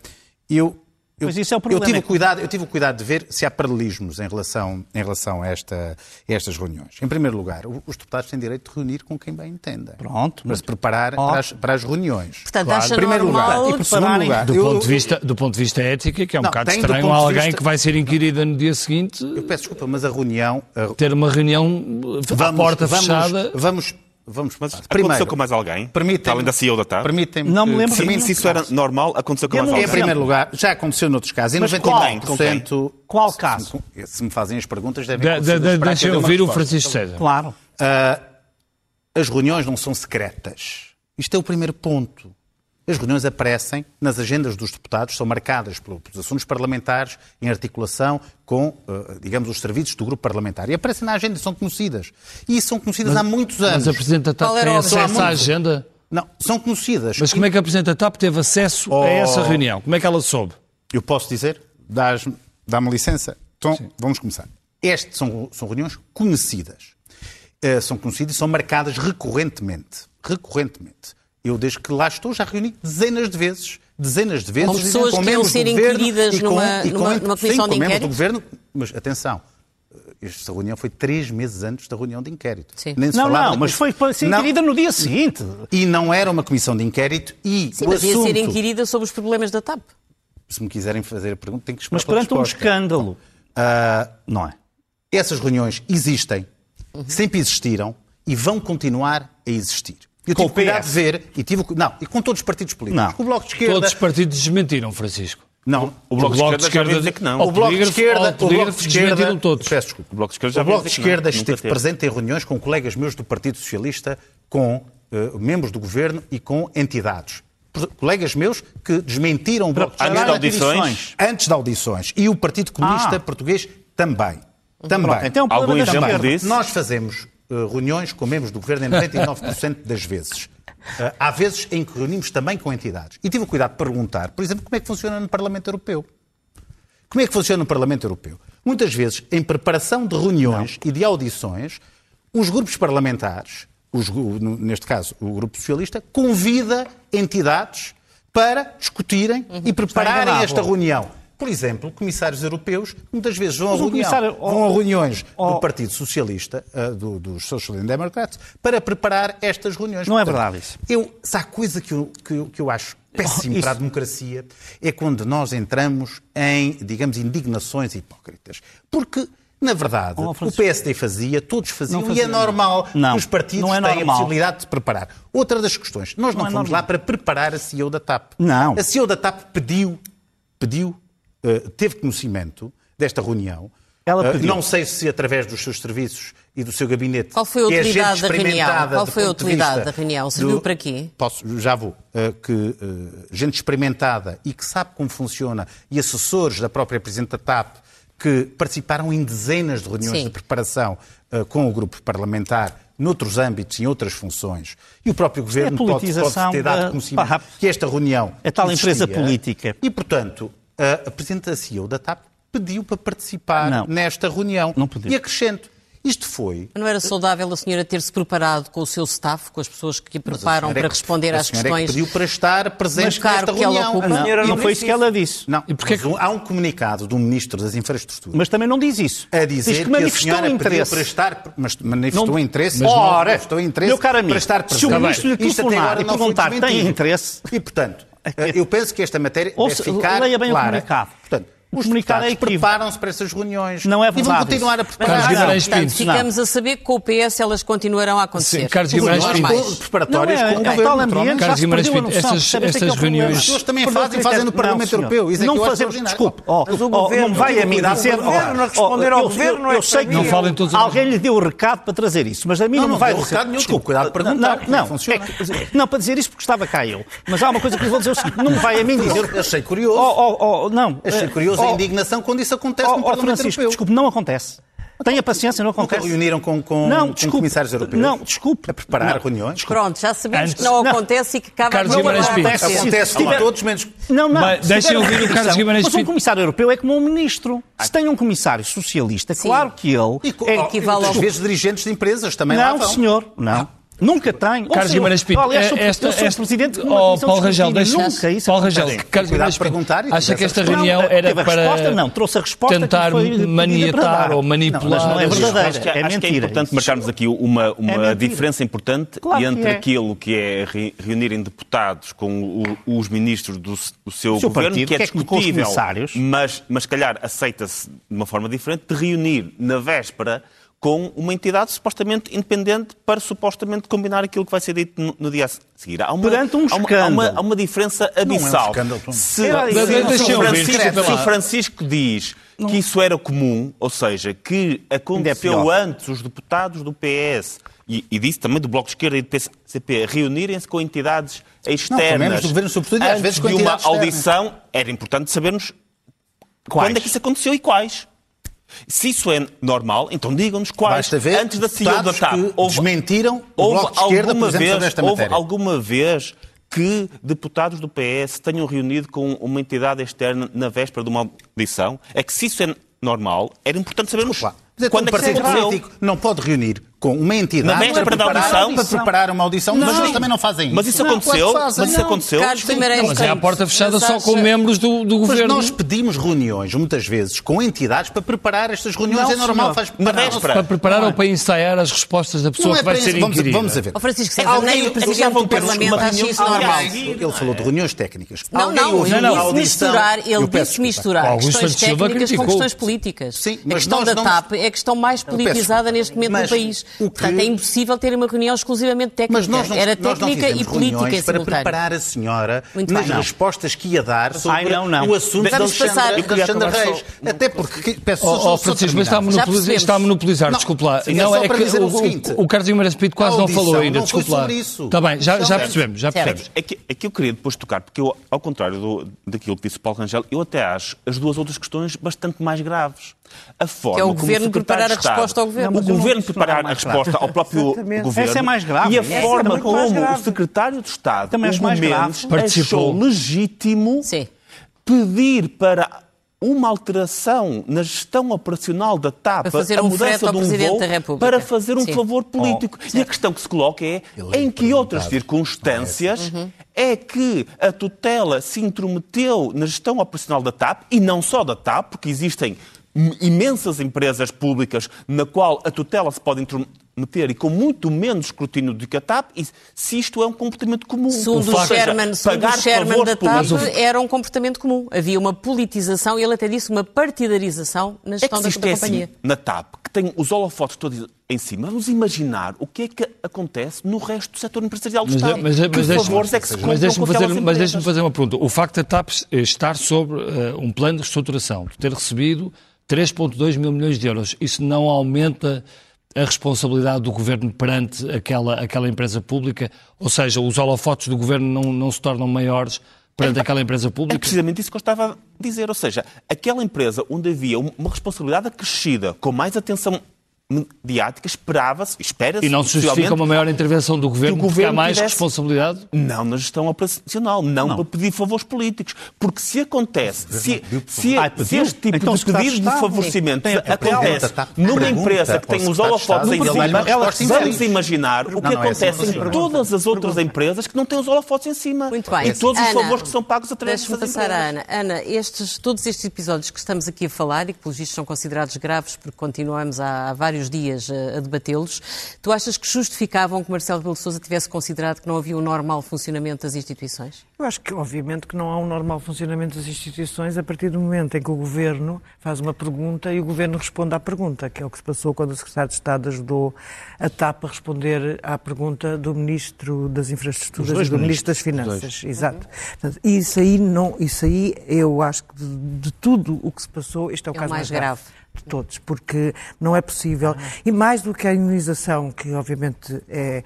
eu eu, isso é o problema. Eu tive, cuidado, eu tive o cuidado de ver se há paralelismos em relação, em relação a, esta, a estas reuniões. Em primeiro lugar, os deputados têm direito de reunir com quem bem entenda. Pronto. Para se preparar para as, para as, reuniões. Portanto, claro. acha primeiro normal... lugar. E prepararem... lugar, do, eu, ponto de vista, do ponto de vista ético, que é um não, bocado estranho alguém vista... que vai ser inquirida no dia seguinte... Eu peço desculpa, mas a reunião... A... Ter uma reunião à porta vamos, fechada... Vamos Vamos, mas primeiro, aconteceu com mais alguém? Além da CEO da TAP? Permitem-me. Não me lembro. Se, se isso era normal, aconteceu com mais alguém? Em primeiro lugar, já aconteceu noutros casos. Em mas 99%. Qual, qual caso? Se, se, me fazem as perguntas, devem de, de, Deixa eu ouvir o Francisco César. Claro. Uh, as reuniões não são secretas. Isto é o primeiro ponto. As reuniões aparecem nas agendas dos deputados, são marcadas pelos assuntos parlamentares em articulação com, eh, digamos, os serviços do grupo parlamentar. E aparecem na agenda, são conhecidas. E são conhecidas mas, há muitos anos. Mas a Presidente da TAP tem acesso à agenda? Não, são conhecidas. Mas como é que a Presidente da TAP teve acesso oh... a essa reunião? Como é que ela soube? Eu posso dizer? Dá-me licença? Então, Sim. vamos começar. Estas são, são reuniões conhecidas. Uh, são conhecidas e são marcadas recorrentemente. Recorrentemente. Eu, desde que lá estou, já reuni dezenas de vezes dezenas de vezes. Com pessoas que iam ser inquiridas numa, com, numa, numa comissão sim, de inquérito? do governo, mas atenção, esta reunião foi três meses antes da reunião de inquérito. Sim. Nem se não, não, mas foi para ser inquirida não. no dia seguinte. E não era uma comissão de inquérito e Sim, o mas assunto... ia ser inquirida sobre os problemas da TAP. Se me quiserem fazer a pergunta, tem que esperar Mas perante um escândalo. Uh, não é. Essas reuniões existem, uhum. sempre existiram e vão continuar a existir. Eu tive cuidado de ver, e tive, não, e com todos os partidos políticos, não. com o Bloco de Esquerda... Todos os partidos desmentiram, Francisco. Não, o Bloco, o bloco de Esquerda, já dizer que não. O Bloco de Esquerda, o Bloco de Esquerda, todos. Peço desculpa. O Bloco de Esquerda, já o bloco de esquerda esteve presente em reuniões com colegas meus do Partido Socialista, com uh, membros do governo e com entidades colegas meus que desmentiram o Bloco de Esquerda. Antes de audições? Antes de audições. E o Partido Comunista ah. Português também. Também. Então, Algum exemplo disso? Nós fazemos reuniões com membros do governo em 99% das vezes. Uh, há vezes em que reunimos também com entidades. E tive o cuidado de perguntar, por exemplo, como é que funciona no Parlamento Europeu. Como é que funciona no Parlamento Europeu? Muitas vezes, em preparação de reuniões Não. e de audições, os grupos parlamentares, os, neste caso o Grupo Socialista, convida entidades para discutirem uhum. e prepararem esta reunião. Por exemplo, comissários europeus muitas vezes vão, a, reunião, vão a reuniões oh, do Partido Socialista, uh, do, dos Social Democrats, para preparar estas reuniões. Não é Portanto, é verdade isso. Eu, se há coisa que eu, que, que eu acho péssimo oh, para a democracia, é quando nós entramos em, digamos, indignações hipócritas. Porque na verdade, oh, o PSD fazia, todos faziam, fazia, e é normal não. que os partidos é tenham a possibilidade de se preparar. Outra das questões, nós não, não é fomos lá para preparar a CEO da TAP. Não. A CEO da TAP pediu, pediu eh, teve conhecimento desta reunião. Ela eh, não sei se através dos seus serviços e do seu gabinete. Qual foi a é utilidade é da reunião? Qual foi a utilidade da reunião? Serviu do, para quê? Posso, já vou. Uh, que uh, gente experimentada e que sabe como funciona e assessores da própria Presidente da TAP que participaram em dezenas de reuniões Sim. de preparação uh, com o grupo parlamentar noutros âmbitos, em outras funções. E o próprio Governo é pode, pode, ter dado conhecimento que esta reunião É tal existia, empresa política. E, portanto, a Presidente da CEO da TAP pediu para participar não. nesta reunião. Não pediu. E acrescento, isto foi. Não era saudável a senhora ter-se preparado com o seu staff, com as pessoas que a preparam para é que, responder às questões? É que pediu para estar presente nesta reunião. Que ela Não, não foi isso que ela disse. Não, e porque que... há um comunicado do Ministro das Infraestruturas. Mas também não diz isso. A dizer diz que, manifestou que interesse. para estar, mas manifestou não, interesse. Mas ora, manifestou interesse meu caro amigo, para estar presente. Se o Ministro lhe telefonar e perguntar tem interesse. E, portanto, (laughs) eu penso que esta matéria Ou deve ficar leia bem clara. o comunicado. Portanto, os comunicado é preparam-se para essas reuniões. Não é verdade. E vão continuar a preparar. Carlos Pinto. Ficamos a saber que com o PS elas continuarão a acontecer. Sim, Carlos Guimarães Pinto. Preparatórias não é, com o é, governo. Ambiente, Carlos Guimarães Pinto, estas, estas reuniões... As pessoas também fazem, fazem no Parlamento Europeu. Isso é não fazemos, desculpe. Não vai a mim dizer... O governo responder ao governo Eu sei que não falem todos alguém lhe deu o recado para trazer isso, mas a mim não me vai... Não, recado nenhum. Desculpe, cuidado de perguntar. Não, não, para dizer isso porque estava cá eu. Mas há uma coisa que lhe vou dizer o seguinte, não me vai a mim dizer... Eu achei curioso. Não. Achei curioso a indignação quando isso acontece oh, no Parlamento Francisco, Europeu. Desculpe, não acontece. Tenha paciência, não acontece. Nunca reuniram com, com, não, desculpe, com comissários europeus? Não, desculpe. A preparar não, reuniões? Desculpe. Pronto, já sabemos Antes, que não, não acontece e que acaba Carlos não acontece. Acontece com todos, menos... Não, não. Mas, deixem ouvir o Carlos Guimarães Mas um comissário europeu é como um ministro. Se tem um comissário socialista, Sim. claro que ele... E, é, equivale ao... Às vezes dirigentes de empresas também Não, senhor, não. Nunca tem. Carlos Guimarães Pinto, aliás, sou, esta, sou presidente de oh, Paulo Rangel, deixa nunca isso Paulo Rangel, Carlos Guimarães perguntar acha que esta reunião não, era para resposta, não, trouxe a resposta tentar maniatar ou manipular. Não, não é verdadeira, acho que, é, acho que é importante marcarmos aqui uma, uma é diferença importante claro entre é. aquilo que é reunirem deputados com o, os ministros do, do seu, o seu governo, partido, que é, é discutível, mas, mas calhar aceita-se de uma forma diferente, de reunir na véspera com uma entidade supostamente independente para supostamente combinar aquilo que vai ser dito no, no dia a seguir. Há uma, Perante um escândalo. Há uma, há uma diferença abissal. Não é um se, se, se, se, Francisco, se Francisco diz não. que isso era comum, ou seja, que aconteceu é antes os deputados do PS e, e disse também do Bloco de Esquerda e do PCP reunirem-se com entidades externas não, do governo, sobretudo, antes às vezes de uma audição, era importante sabermos quais? quando é que isso aconteceu e quais. Se isso é normal, então digam-nos quais. Ver antes da CEO da TAP. Houve, desmentiram Esquerda, alguma vez, desta houve alguma vez que deputados do PS tenham reunido com uma entidade externa na véspera de uma audição? É que se isso é normal, era importante sabermos quando é que um partido político não pode reunir com uma entidade para preparar, para preparar uma audição, não. mas eles também não fazem isso. Mas isso aconteceu? Mas isso aconteceu? mas é a porta fechada só com membros do, do governo. Mas nós pedimos reuniões, muitas vezes, com entidades para preparar estas reuniões. Não, é normal, faz Para preparar ou para ensaiar as respostas da pessoa é que vai ser inquirida. Vamos a ver. Oh, Francisco César, nem o Presidente do Parlamento acha isso normal. Ele falou de reuniões técnicas. Não, não, ele misturar, ele disse misturar questões técnicas com questões políticas. Sim, a questão da TAP é a questão mais politizada neste momento no país. Que... Portanto, é impossível ter uma reunião exclusivamente técnica. Mas nós não, Era técnica e política em para preparar a senhora Muito nas bem. respostas que ia dar sobre Ai, não, não. o assunto da Alexandra Reis. Até porque, peço oh, oh, Francisco, mas está a monopolizar, está a monopolizar não, desculpe lá. Sim, é não, é, é que o, o, o Carlos Guimarães Pinto quase não falou ainda, desculpe lá. Está bem, já, já percebemos, já percebemos. É que, é que eu queria depois tocar, porque eu, ao contrário do, daquilo que disse o Paulo Rangel, eu até acho as duas outras questões bastante mais graves. A forma que é o governo preparar a resposta ao governo. o governo preparar a resposta ao próprio governo. Essa é mais grave. E a forma como o secretário de Estado, Também o mais grave. achou legítimo Sim. pedir para uma alteração na gestão operacional da TAP, a um mudança de um voo, para fazer um Sim. favor político. Oh, e a questão que se coloca é em que outras circunstâncias uhum. é que a tutela se intrometeu na gestão operacional da TAP, e não só da TAP, porque existem imensas empresas públicas na qual a tutela se pode meter e com muito menos escrutínio do que a TAP, e se isto é um comportamento comum. Segundo o Sherman, segundo o Sherman da TAP, era um comportamento comum. Havia uma politização, e ele até disse uma partidarização na gestão é que, da, da companhia. Assim, na TAP, que tem os holofotes todos em cima, vamos imaginar o que é que acontece no resto do setor empresarial do mas, Estado. Mas, mas, que mas favores é que se mas deixe-me fazer, mas deixe-me fazer uma pergunta. O facto da TAP estar sobre uh, um plano de reestruturação, de ter recebido 3,2 mil milhões de euros. Isso não aumenta a responsabilidade do governo perante aquela, aquela empresa pública? Ou seja, os holofotes do governo não, não se tornam maiores perante é, aquela empresa pública? É precisamente isso que eu estava a dizer. Ou seja, aquela empresa onde havia uma responsabilidade acrescida, com mais atenção mediática, esperava-se, espera-se... E não se justifica uma maior intervenção do Governo, porque há mais tivesse... responsabilidade? Não na gestão operacional, não, não, para pedir favores políticos. Porque se acontece, se, se, Ai, se este tipo então, de pedido de favorecimento é, acontece numa empresa que tem os holofotes em cima, vamos imaginar o que é acontece assim em todas as outras empresas que não têm os holofotes em cima. Muito bem. E todos os favores que são pagos através das empresas. passar a Ana. Ana, estes, todos estes episódios que estamos aqui a falar e que, pelos vistos, são considerados graves porque continuamos há vários vários dias a, a debatê-los. Tu achas que justificavam que Marcelo Rebelo de Sousa tivesse considerado que não havia um normal funcionamento das instituições? Eu acho que, obviamente, que não há um normal funcionamento das instituições a partir do momento em que o Governo faz uma pergunta e o Governo responde à pergunta, que é o que se passou quando o Secretário de Estado ajudou a TAP a responder à pergunta do Ministro das Infraestruturas e do Ministro das Finanças. Exato. Portanto, isso aí, não, isso aí eu acho que de, de tudo o que se passou, este é o é caso mais, mais grave. grave de todos, porque não é possível. E mais do que a imunização, que obviamente é,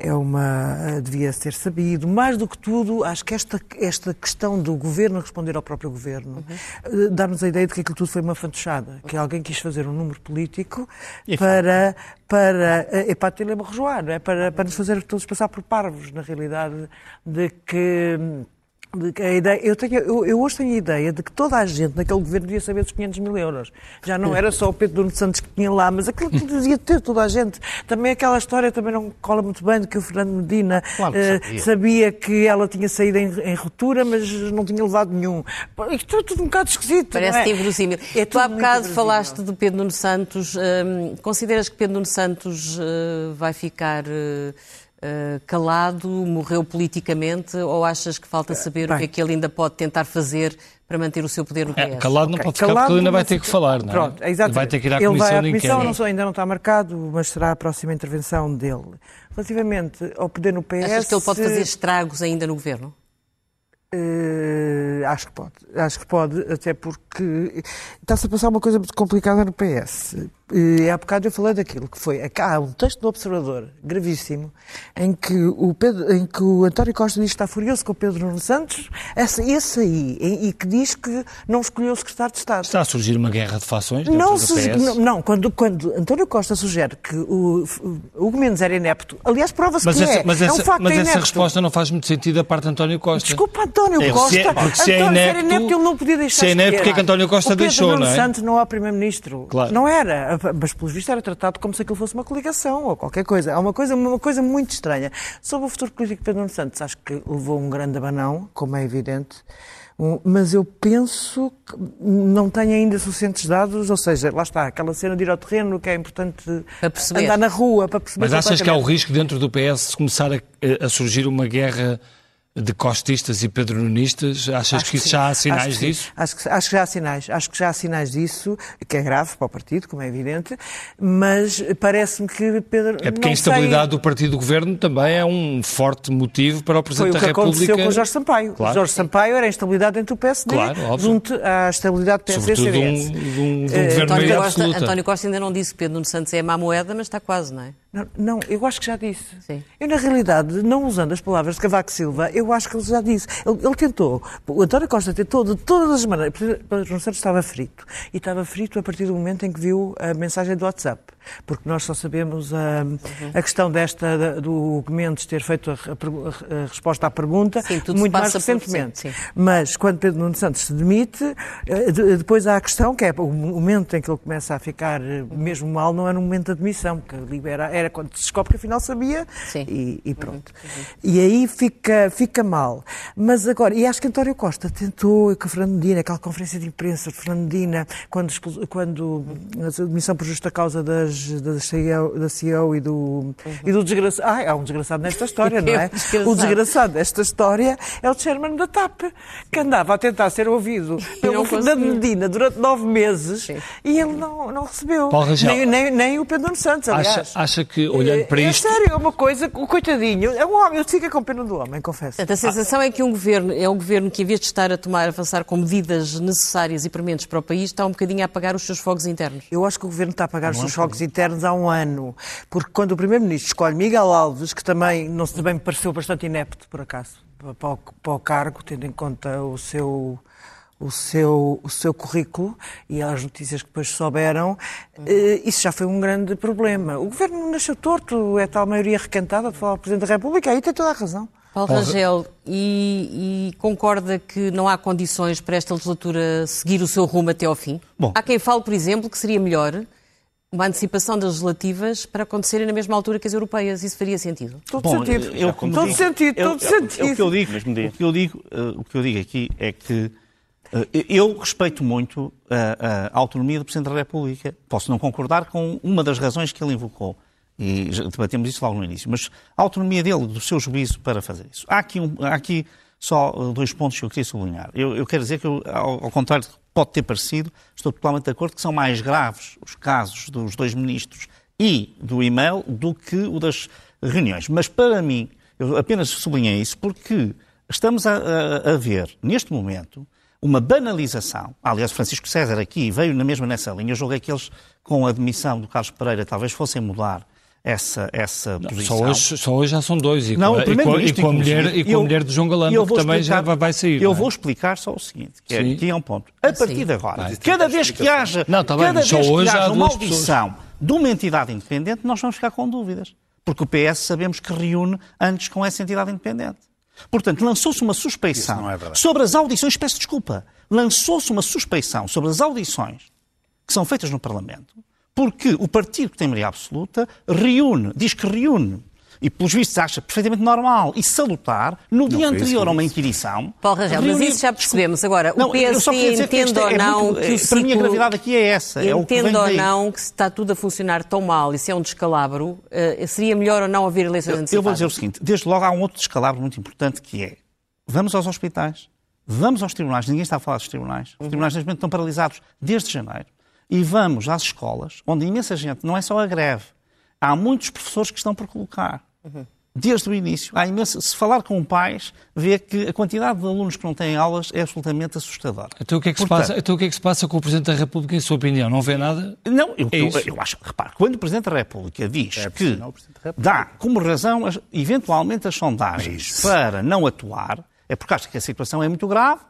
é uma devia ser sabido. Mais do que tudo, acho que esta, esta questão do governo responder ao próprio governo uhum. Dá-nos a ideia de que aquilo tudo foi uma fantochada, que alguém quis fazer um número político e para para é para ter rejoar, é para para nos fazer todos passar por parvos na realidade de que a ideia, eu, tenho, eu, eu, hoje tenho a ideia de que toda a gente naquele governo devia saber dos 500 mil euros. Já não era só o Pedro Nuno Santos que tinha lá, mas aquilo que devia ter toda a gente. Também aquela história também não cola muito bem de que o Fernando Medina claro que uh, sabia. sabia. que ela tinha saído em, em, ruptura, mas não tinha levado nenhum. Isto é tudo um bocado esquisito. Parece é? inverossímil. É tu há bocado falaste de Pedro Nuno Santos. Uh, consideras que Pedro Nuno Santos uh, vai ficar uh, calado, morreu politicamente, ou achas que falta saber Bem, o que é que ele ainda pode tentar fazer para manter o seu poder no PS? É, calado não okay. pode ficar calado, porque ele ainda vai ter que falar, não é? Pronto, exatamente. Vai ter que ir à ele comissão vai à comissão, não, ainda não está marcado, mas será a próxima intervenção dele. Relativamente ao poder no PS... Achas que ele pode fazer estragos ainda no governo? Uh, acho que pode, acho que pode, até porque está-se a passar uma coisa muito complicada no PS. E há bocado eu falei daquilo que foi. Há um texto do Observador gravíssimo em que o, Pedro, em que o António Costa diz que está furioso com o Pedro Nuno Santos, esse, esse aí, e que diz que não escolheu o secretário de Estado. Está a surgir uma guerra de fações? Não, não, não, quando, quando António Costa sugere que o Hugo Mendes era inepto, aliás, prova-se que essa, é. Mas, essa, é um facto mas essa resposta não faz muito sentido da parte de António Costa. Desculpa, António é, Costa. Se é, porque se é inepto, inepto, ele não podia deixar. Se é inepto, porque é que António Costa o Pedro deixou, Nuno não é? Santos não é o Primeiro-Ministro. Claro. Não era, mas pelos vistos era tratado como se aquilo fosse uma coligação ou qualquer coisa. É uma coisa, uma coisa muito estranha. Sobre o futuro político de Pedro Nuno Santos, acho que levou um grande abanão, como é evidente. Mas eu penso que não tenho ainda suficientes dados, ou seja, lá está, aquela cena de ir ao terreno que é importante andar na rua para perceber. Mas achas que há o risco dentro do PS de começar a, a surgir uma guerra de costistas e pedronistas? Achas acho que, que já há sinais acho disso? Acho que, acho que já há sinais. Acho que já há sinais disso, que é grave para o partido, como é evidente, mas parece-me que Pedro. É porque a instabilidade sei... do partido do governo também é um forte motivo para o Presidente da República. Foi o que aconteceu com Jorge Sampaio. Claro. Jorge Sampaio era a instabilidade entre o PSD claro, junto à estabilidade do PSD Sobretudo de um, de um, de um uh, governo António Costa, António Costa ainda não disse que Pedro Nuno Santos é má moeda, mas está quase, não é? Não, não, eu acho que já disse. Sim. Eu, na realidade, não usando as palavras de Cavaco Silva, eu acho que ele já disse. Ele, ele tentou, o António Costa tentou de todas as maneiras. Pedro Santos estava frito. E estava frito a partir do momento em que viu a mensagem do WhatsApp. Porque nós só sabemos a, uhum. a questão desta, do Gomes ter feito a, a, a, resposta à pergunta sim, muito mais recentemente. Sim. Mas quando Pedro Nuno Santos se demite, eh, depois há a questão que é o momento em que ele começa a ficar eh, mesmo mal, não é no momento da demissão, que libera era quando se descobre que afinal sabia e, e, pronto. Uhum. E aí fica, fica mal. Mas agora, e acho que António Costa tentou com Fernando Medina, aquela conferência de imprensa de Fernando Medina, quando, quando a demissão por justa causa das, das CEO, da CEO e do, uhum. e do desgraçado. Ah, há um desgraçado nesta história, (laughs) não é? desgraçado. O desgraçado desta história é o chairman da TAP, que andava a tentar ser ouvido (laughs) pelo Fernando Medina durante nove meses Sim. e ele não, não recebeu. Nem, nem, nem, o Pedro Santos, aliás. Acha, acha que, olhando para é, isto... É sério, é uma coisa, o coitadinho, é um homem, eu fico com pena do homem, confesso. a sensação é que um governo, é um governo que, em vez de estar a tomar, avançar com medidas necessárias e prementes para o país, está um bocadinho a apagar os seus fogos internos. Eu acho que o governo está a apagar não os seus fogos internos há um ano, porque quando o primeiro-ministro escolhe Miguel Alves, que também, não se também me pareceu bastante inepto, por acaso, para o, para o cargo, tendo em conta o seu o seu, o seu currículo e as notícias que depois souberam, eh, isso já foi um grande problema. O governo nasceu torto, é tal maioria recantada de falar ao Presidente da República, aí tem toda a razão. Paulo Rangel, e, e, concorda que não há condições para esta legislatura seguir o seu rumo até ao fim? Bom. Há quem fale, por exemplo, que seria melhor uma antecipação das legislativas para acontecerem na mesma altura que as europeias. Isso faria sentido? Todo Bom, sentido. Eu, todo digo, sentido, eu, todo eu, sentido. o que eu digo, o que eu digo, uh, o que eu digo aqui é que eu respeito muito a, a, autonomia do Presidente da República. Posso não concordar com uma das razões que ele invocou. E debatemos isso logo no início. Mas a autonomia dele, do seu juízo para fazer isso. Há aqui, um, há aqui só eh, dois pontos que eu queria sublinhar. Eu, eu quero dizer que, eu, ao, ao contrário do que pode ter parecido, estou totalmente de acordo que são mais graves os casos dos dois ministros e do e-mail do que o das reuniões. Mas para mim, eu apenas sublinhei isso porque estamos a, a, a ver, neste momento, uma banalização. Aliás, Francisco César aqui veio na mesma nessa linha. Eu julguei que eles, com a admissão do Carlos Pereira, talvez fossem mudar essa, essa não, posição. Só hoje, só hoje já são dois, e, não, com, e, com, e com a mulher, e com a mulher de João Galamba, que também já vai sair. Eu é? vou explicar só o seguinte, que, é, que é um ponto. A partir Sim. de agora, Vai, cada vez que haja, não, tá cada vez que haja uma audição de uma entidade independente, nós vamos ficar com dúvidas. Porque o PS sabemos que reúne antes com essa entidade independente. Portanto, lançou-se uma suspeição é sobre as audições, peço desculpa, lançou-se uma suspeição sobre as audições que são feitas no Parlamento, porque o partido que tem maioria absoluta reúne, diz que reúne e, pelos vistos, acha perfeitamente normal e salutar, no dia anterior a uma inquirição. Paulo Rangel, mas isso já percebemos. Agora, não, o PSD entende ou é não muito, que o ciclo... Para mim, a gravidade aqui é essa. É entende ou não que se está tudo a funcionar tão mal e se é um descalabro, uh, seria melhor ou não haver eleições eu, antecipadas? Eu vou dizer o seguinte. Desde logo há um outro descalabro muito importante que é vamos aos hospitais, vamos aos tribunais. Ninguém está a falar dos tribunais. Os tribunais, neste momento, estão paralisados desde janeiro. E vamos às escolas, onde imensa gente, não é só a greve, há muitos professores que estão por colocar. Uhum. Desde o início, há imenso, se falar com pais, vê que a quantidade de alunos que não têm aulas é absolutamente assustadora. Então o que é que, Portanto, se, passa, então, o que, é que se passa com o Presidente da República, em sua opinião? Não vê nada? Não, eu, é eu, eu acho, repare, quando o Presidente da República diz é que dá como razão, eventualmente, as sondagens para não atuar, é porque acha que a situação é muito grave,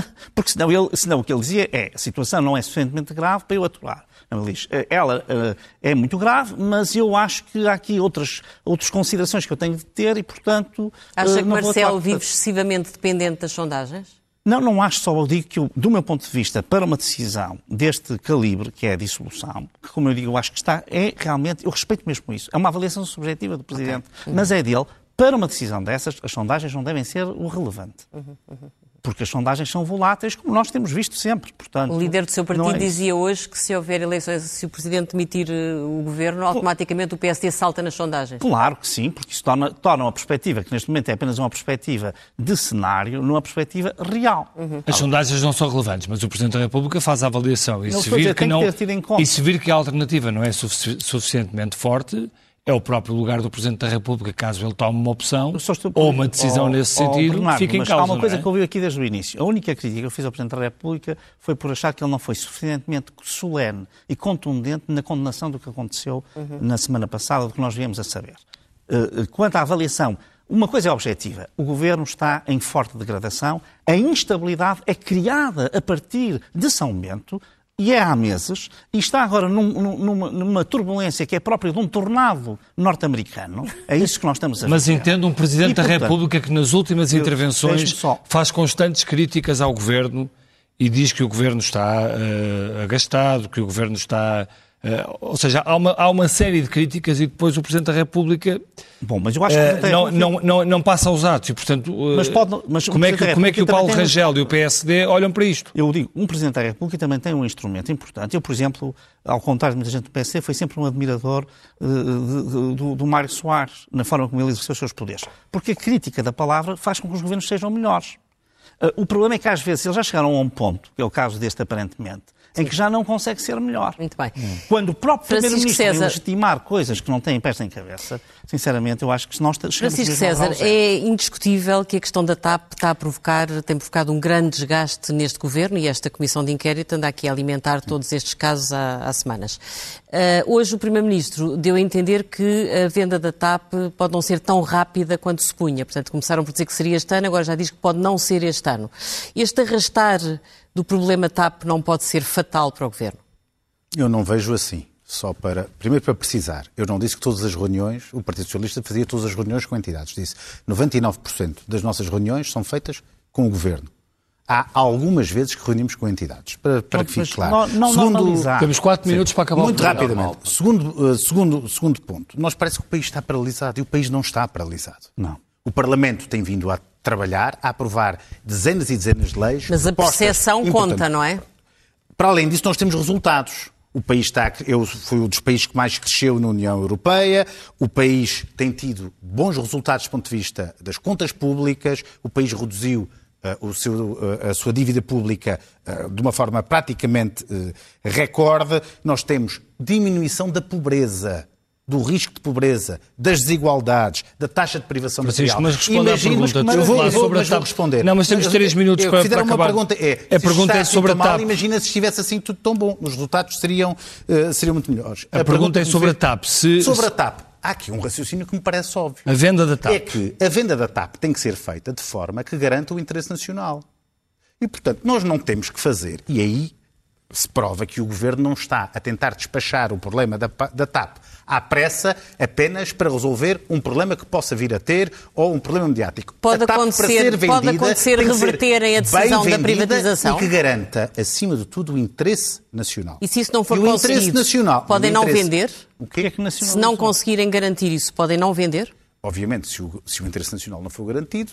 (laughs) porque senão, ele, senão o que ele dizia é a situação não é suficientemente grave para eu atuar. Não, ele diz, eh, ela uh, é muito grave, mas eu acho que há aqui outras, outras considerações que eu tenho de ter e, portanto. Acha uh, que Marcelo vive excessivamente dependente das sondagens? Não, não acho só. Eu digo que, eu, do meu ponto de vista, para uma decisão deste calibre, que é a dissolução, que, como eu digo, eu acho que está, é realmente. Eu respeito mesmo isso. É uma avaliação subjetiva do Presidente, okay. mas é dele. Para uma decisão dessas, as sondagens não devem ser o relevante. Uhum, uhum. Porque as sondagens são voláteis, como nós temos visto sempre. Portanto, o líder do seu partido é dizia hoje que se houver eleições, se o Presidente demitir eh, o governo, automaticamente o PSD salta nas sondagens. Claro que sim, porque isso torna, torna uma perspectiva, que neste momento é apenas uma perspectiva de cenário, numa perspectiva real. Uhum. As sondagens não são relevantes, mas o Presidente da República faz a avaliação e, se vir, que não, e se vir que a alternativa não é sufici suficientemente forte, é o próprio lugar do Presidente da República, caso ele tome uma opção ou uma decisão oh, nesse oh, sentido, Bernardo, fica em causa. Há uma coisa é? que eu vi aqui desde o início. A única crítica que eu fiz ao Presidente da República foi por achar que ele não foi suficientemente solene e contundente na condenação do que aconteceu uhum. na semana passada, do que nós viemos a saber. Uh, quanto à avaliação, uma coisa é objetiva: o governo está em forte degradação, a instabilidade é criada a partir de São Bento e é há meses, e está agora num, numa, numa, turbulência que é própria de um tornado norte-americano. É isso que nós estamos a ver. Mas entendo um Presidente e, da portanto, República que nas últimas intervenções faz constantes críticas ao Governo e diz que o Governo está uh, agastado, que o Governo está Uh, ou seja, há uma, há uma série de críticas e depois o Presidente da República Bom, mas eu acho que uh, não, não, não, não passa aos atos e, portanto, uh, mas pode, mas como, é que, como é que o Paulo Rangel um... e o PSD olham para isto? Eu digo, um Presidente da República também tem um instrumento importante. Eu, por exemplo, ao contrário de muita gente do PSD, fui sempre um admirador do, do Mário Soares, na forma como ele exerceu os seus poderes. Porque a crítica da palavra faz com que os governos sejam melhores. o problema é que, às vezes, eles já chegaram a um ponto, que é o caso deste aparentemente, em que já não consegue ser melhor. Muito bem. Hum. Quando o próprio Primeiro-Ministro César... legitimar coisas que não têm pés nem cabeça, sinceramente, eu acho que se nós chegamos Francisco César, é indiscutível que a questão da TAP está a provocar, tem provocado um grande desgaste neste governo e esta comissão de inquérito anda aqui a alimentar todos estes casos há, há semanas. Uh, hoje o Primeiro-Ministro deu a entender que a venda da TAP pode não ser tão rápida quanto se punha. Portanto, começaram por dizer que seria este ano, agora já diz que pode não ser este ano. Este arrastar do problema TAP não pode ser fatal para o Governo? Eu não vejo assim. Só para, primeiro para precisar, eu não disse que todas as reuniões, o Partido Socialista fazia todas as reuniões com entidades. Disse 99% das nossas reuniões são feitas com o Governo. Há algumas vezes que reunimos com entidades, para, para que fique claro. Não, não segundo, Temos quatro minutos para acabar Muito rapidamente. Segundo, uh, segundo, segundo ponto, nós parece que o país está paralisado e o país não está paralisado. Não. O Parlamento tem vindo a trabalhar, a aprovar dezenas e dezenas de leis. Mas a percepção conta, não é? Para além disso, nós temos resultados. O país está, eu fui um dos países que mais cresceu na União Europeia. O país tem tido bons resultados do ponto de vista das contas públicas. O país reduziu uh, seu, uh, a sua dívida pública uh, de uma forma praticamente recorde. Nós temos diminuição da pobreza do risco de pobreza, das desigualdades, da taxa de privação Francisco, material. mas responda à pergunta. Mas eu vou, eu vou, sobre mas vou responder. Não, mas temos três minutos eu, para, para acabar. Uma pergunta é, a pergunta é sobre a TAP. Mal, imagina se estivesse assim tudo tão bom. Os resultados seriam, uh, seriam muito melhores. A, a pergunta, pergunta, é sobre a TAP. Se, sobre a TAP. Há aqui um raciocínio que me parece óbvio. A venda da TAP. É que a venda da TAP tem que ser feita de forma que garanta o interesse nacional. E, portanto, nós não temos que fazer, e aí se prova que o Governo não está a tentar despachar o problema da, da TAP à pressa apenas para resolver um problema que possa vir a ter ou um problema mediático. Pode acontecer, vendida, pode acontecer reverterem a decisão da privatização. E que garanta, acima de tudo, o interesse nacional. E se isso não for e conseguido, interesse nacional, podem não interesse... vender? O que é que nacional? Se não conseguirem garantir isso, podem não vender? Obviamente, se o, se o interesse nacional não for garantido,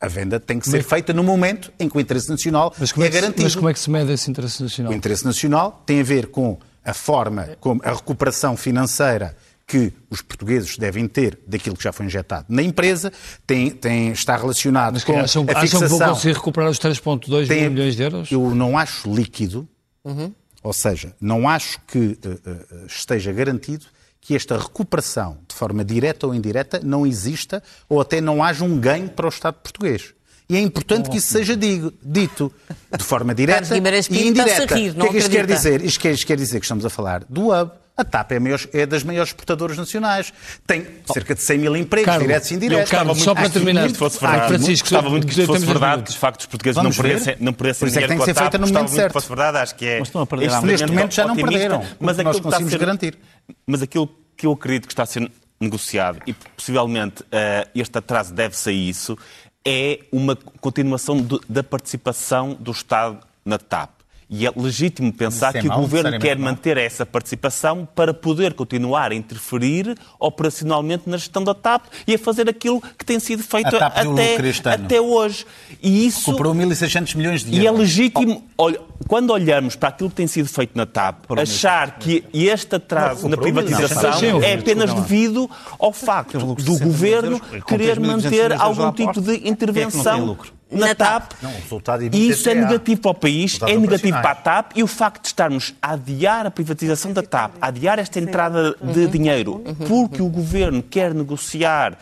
a venda tem que ser mas, feita no momento em que o interesse nacional é, é garantido. Mas como é que se mede esse interesse nacional? O interesse nacional tem a ver com a forma como a recuperação financeira que os portugueses devem ter daquilo que já foi injetado na empresa tem, tem, está relacionado Mas com acham, a fixação... Acham que vão conseguir recuperar os 3,2 mil milhões de euros? Eu não acho líquido, uhum. ou seja, não acho que uh, uh, esteja garantido que esta recuperação, de forma direta ou indireta, não exista ou até não haja um ganho para o Estado português. E é importante que isso seja digo, dito de forma direta e indireta. Rir, o que é que isto quer dizer? Isto quer, isto quer dizer que estamos a falar do hub, a TAP é, maior, é, das maiores exportadoras nacionais. Tem cerca de 100 mil empregos, Carlos, diretos e indiretos. Carlos, só para terminar, que fosse verdade, Francisco, gostava muito que isto fosse verdade, que de facto os portugueses Vamos não perdessem, não perdessem Por isso é que tem que ser feita no momento certo. fosse verdade, acho que é... Mas estão a perder neste momento já não perderam, mas nós conseguimos ser, garantir. Mas aquilo que eu acredito que está a ser negociado, e possivelmente uh, este atraso deve-se a isso, é uma continuação da participação do Estado na TAP. E é legítimo pensar é que o Governo quer manter essa participação para poder continuar a interferir operacionalmente na gestão da TAP e a fazer aquilo que tem sido feito até, até hoje. E isso... Comprou 1.600 milhões de euros. E é legítimo, olha, quando olhamos para aquilo que tem sido feito na TAP, achar que este atraso na privatização é apenas devido ao facto do Governo querer manter algum tipo de é intervenção na, na TAP. Não, e isso é negativo para o país, é negativo para a TAP e o facto de estarmos a adiar a privatização da TAP, a adiar esta entrada de uhum. dinheiro, porque o governo quer negociar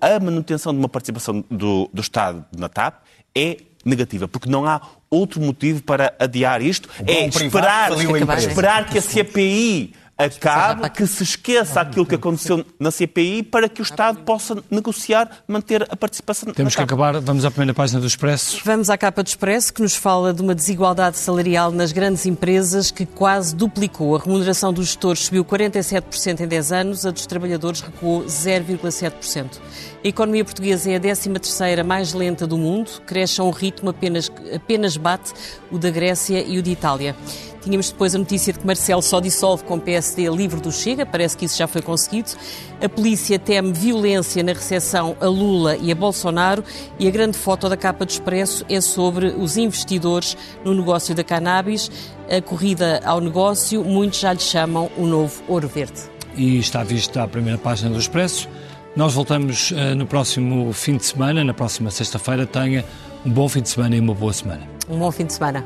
a manutenção de uma participação do, do Estado na TAP, é negativa, porque não há outro motivo para adiar isto. É esperar, esperar que a CPI acabe, que se esqueça aquilo que aconteceu na CPI para que o Estado possa negociar, manter a participação. Temos que acabar, vamos à primeira página do Expresso. Vamos à capa do Expresso, que nos fala de uma desigualdade salarial nas grandes empresas que quase duplicou. A remuneração dos gestores subiu 47% em 10 anos, a dos trabalhadores recuou 0,7%. A economia portuguesa é a 13ª mais lenta do mundo, cresce a um ritmo apenas, apenas bate o da Grécia e o de Itália. Tínhamos depois a notícia de que Marcelo só dissolve com PSD livre do Chega, parece que isso já foi conseguido. A polícia teme violência na recepção a Lula e a Bolsonaro e a grande foto da capa do Expresso é sobre os investidores no negócio da cannabis. A corrida ao negócio, muitos já lhe chamam o novo ouro verde. E está vista a primeira página do Expresso. Nós voltamos uh, no próximo fim de semana, na próxima sexta-feira. Tenha um bom fim de semana e uma boa semana. Um bom fim de semana.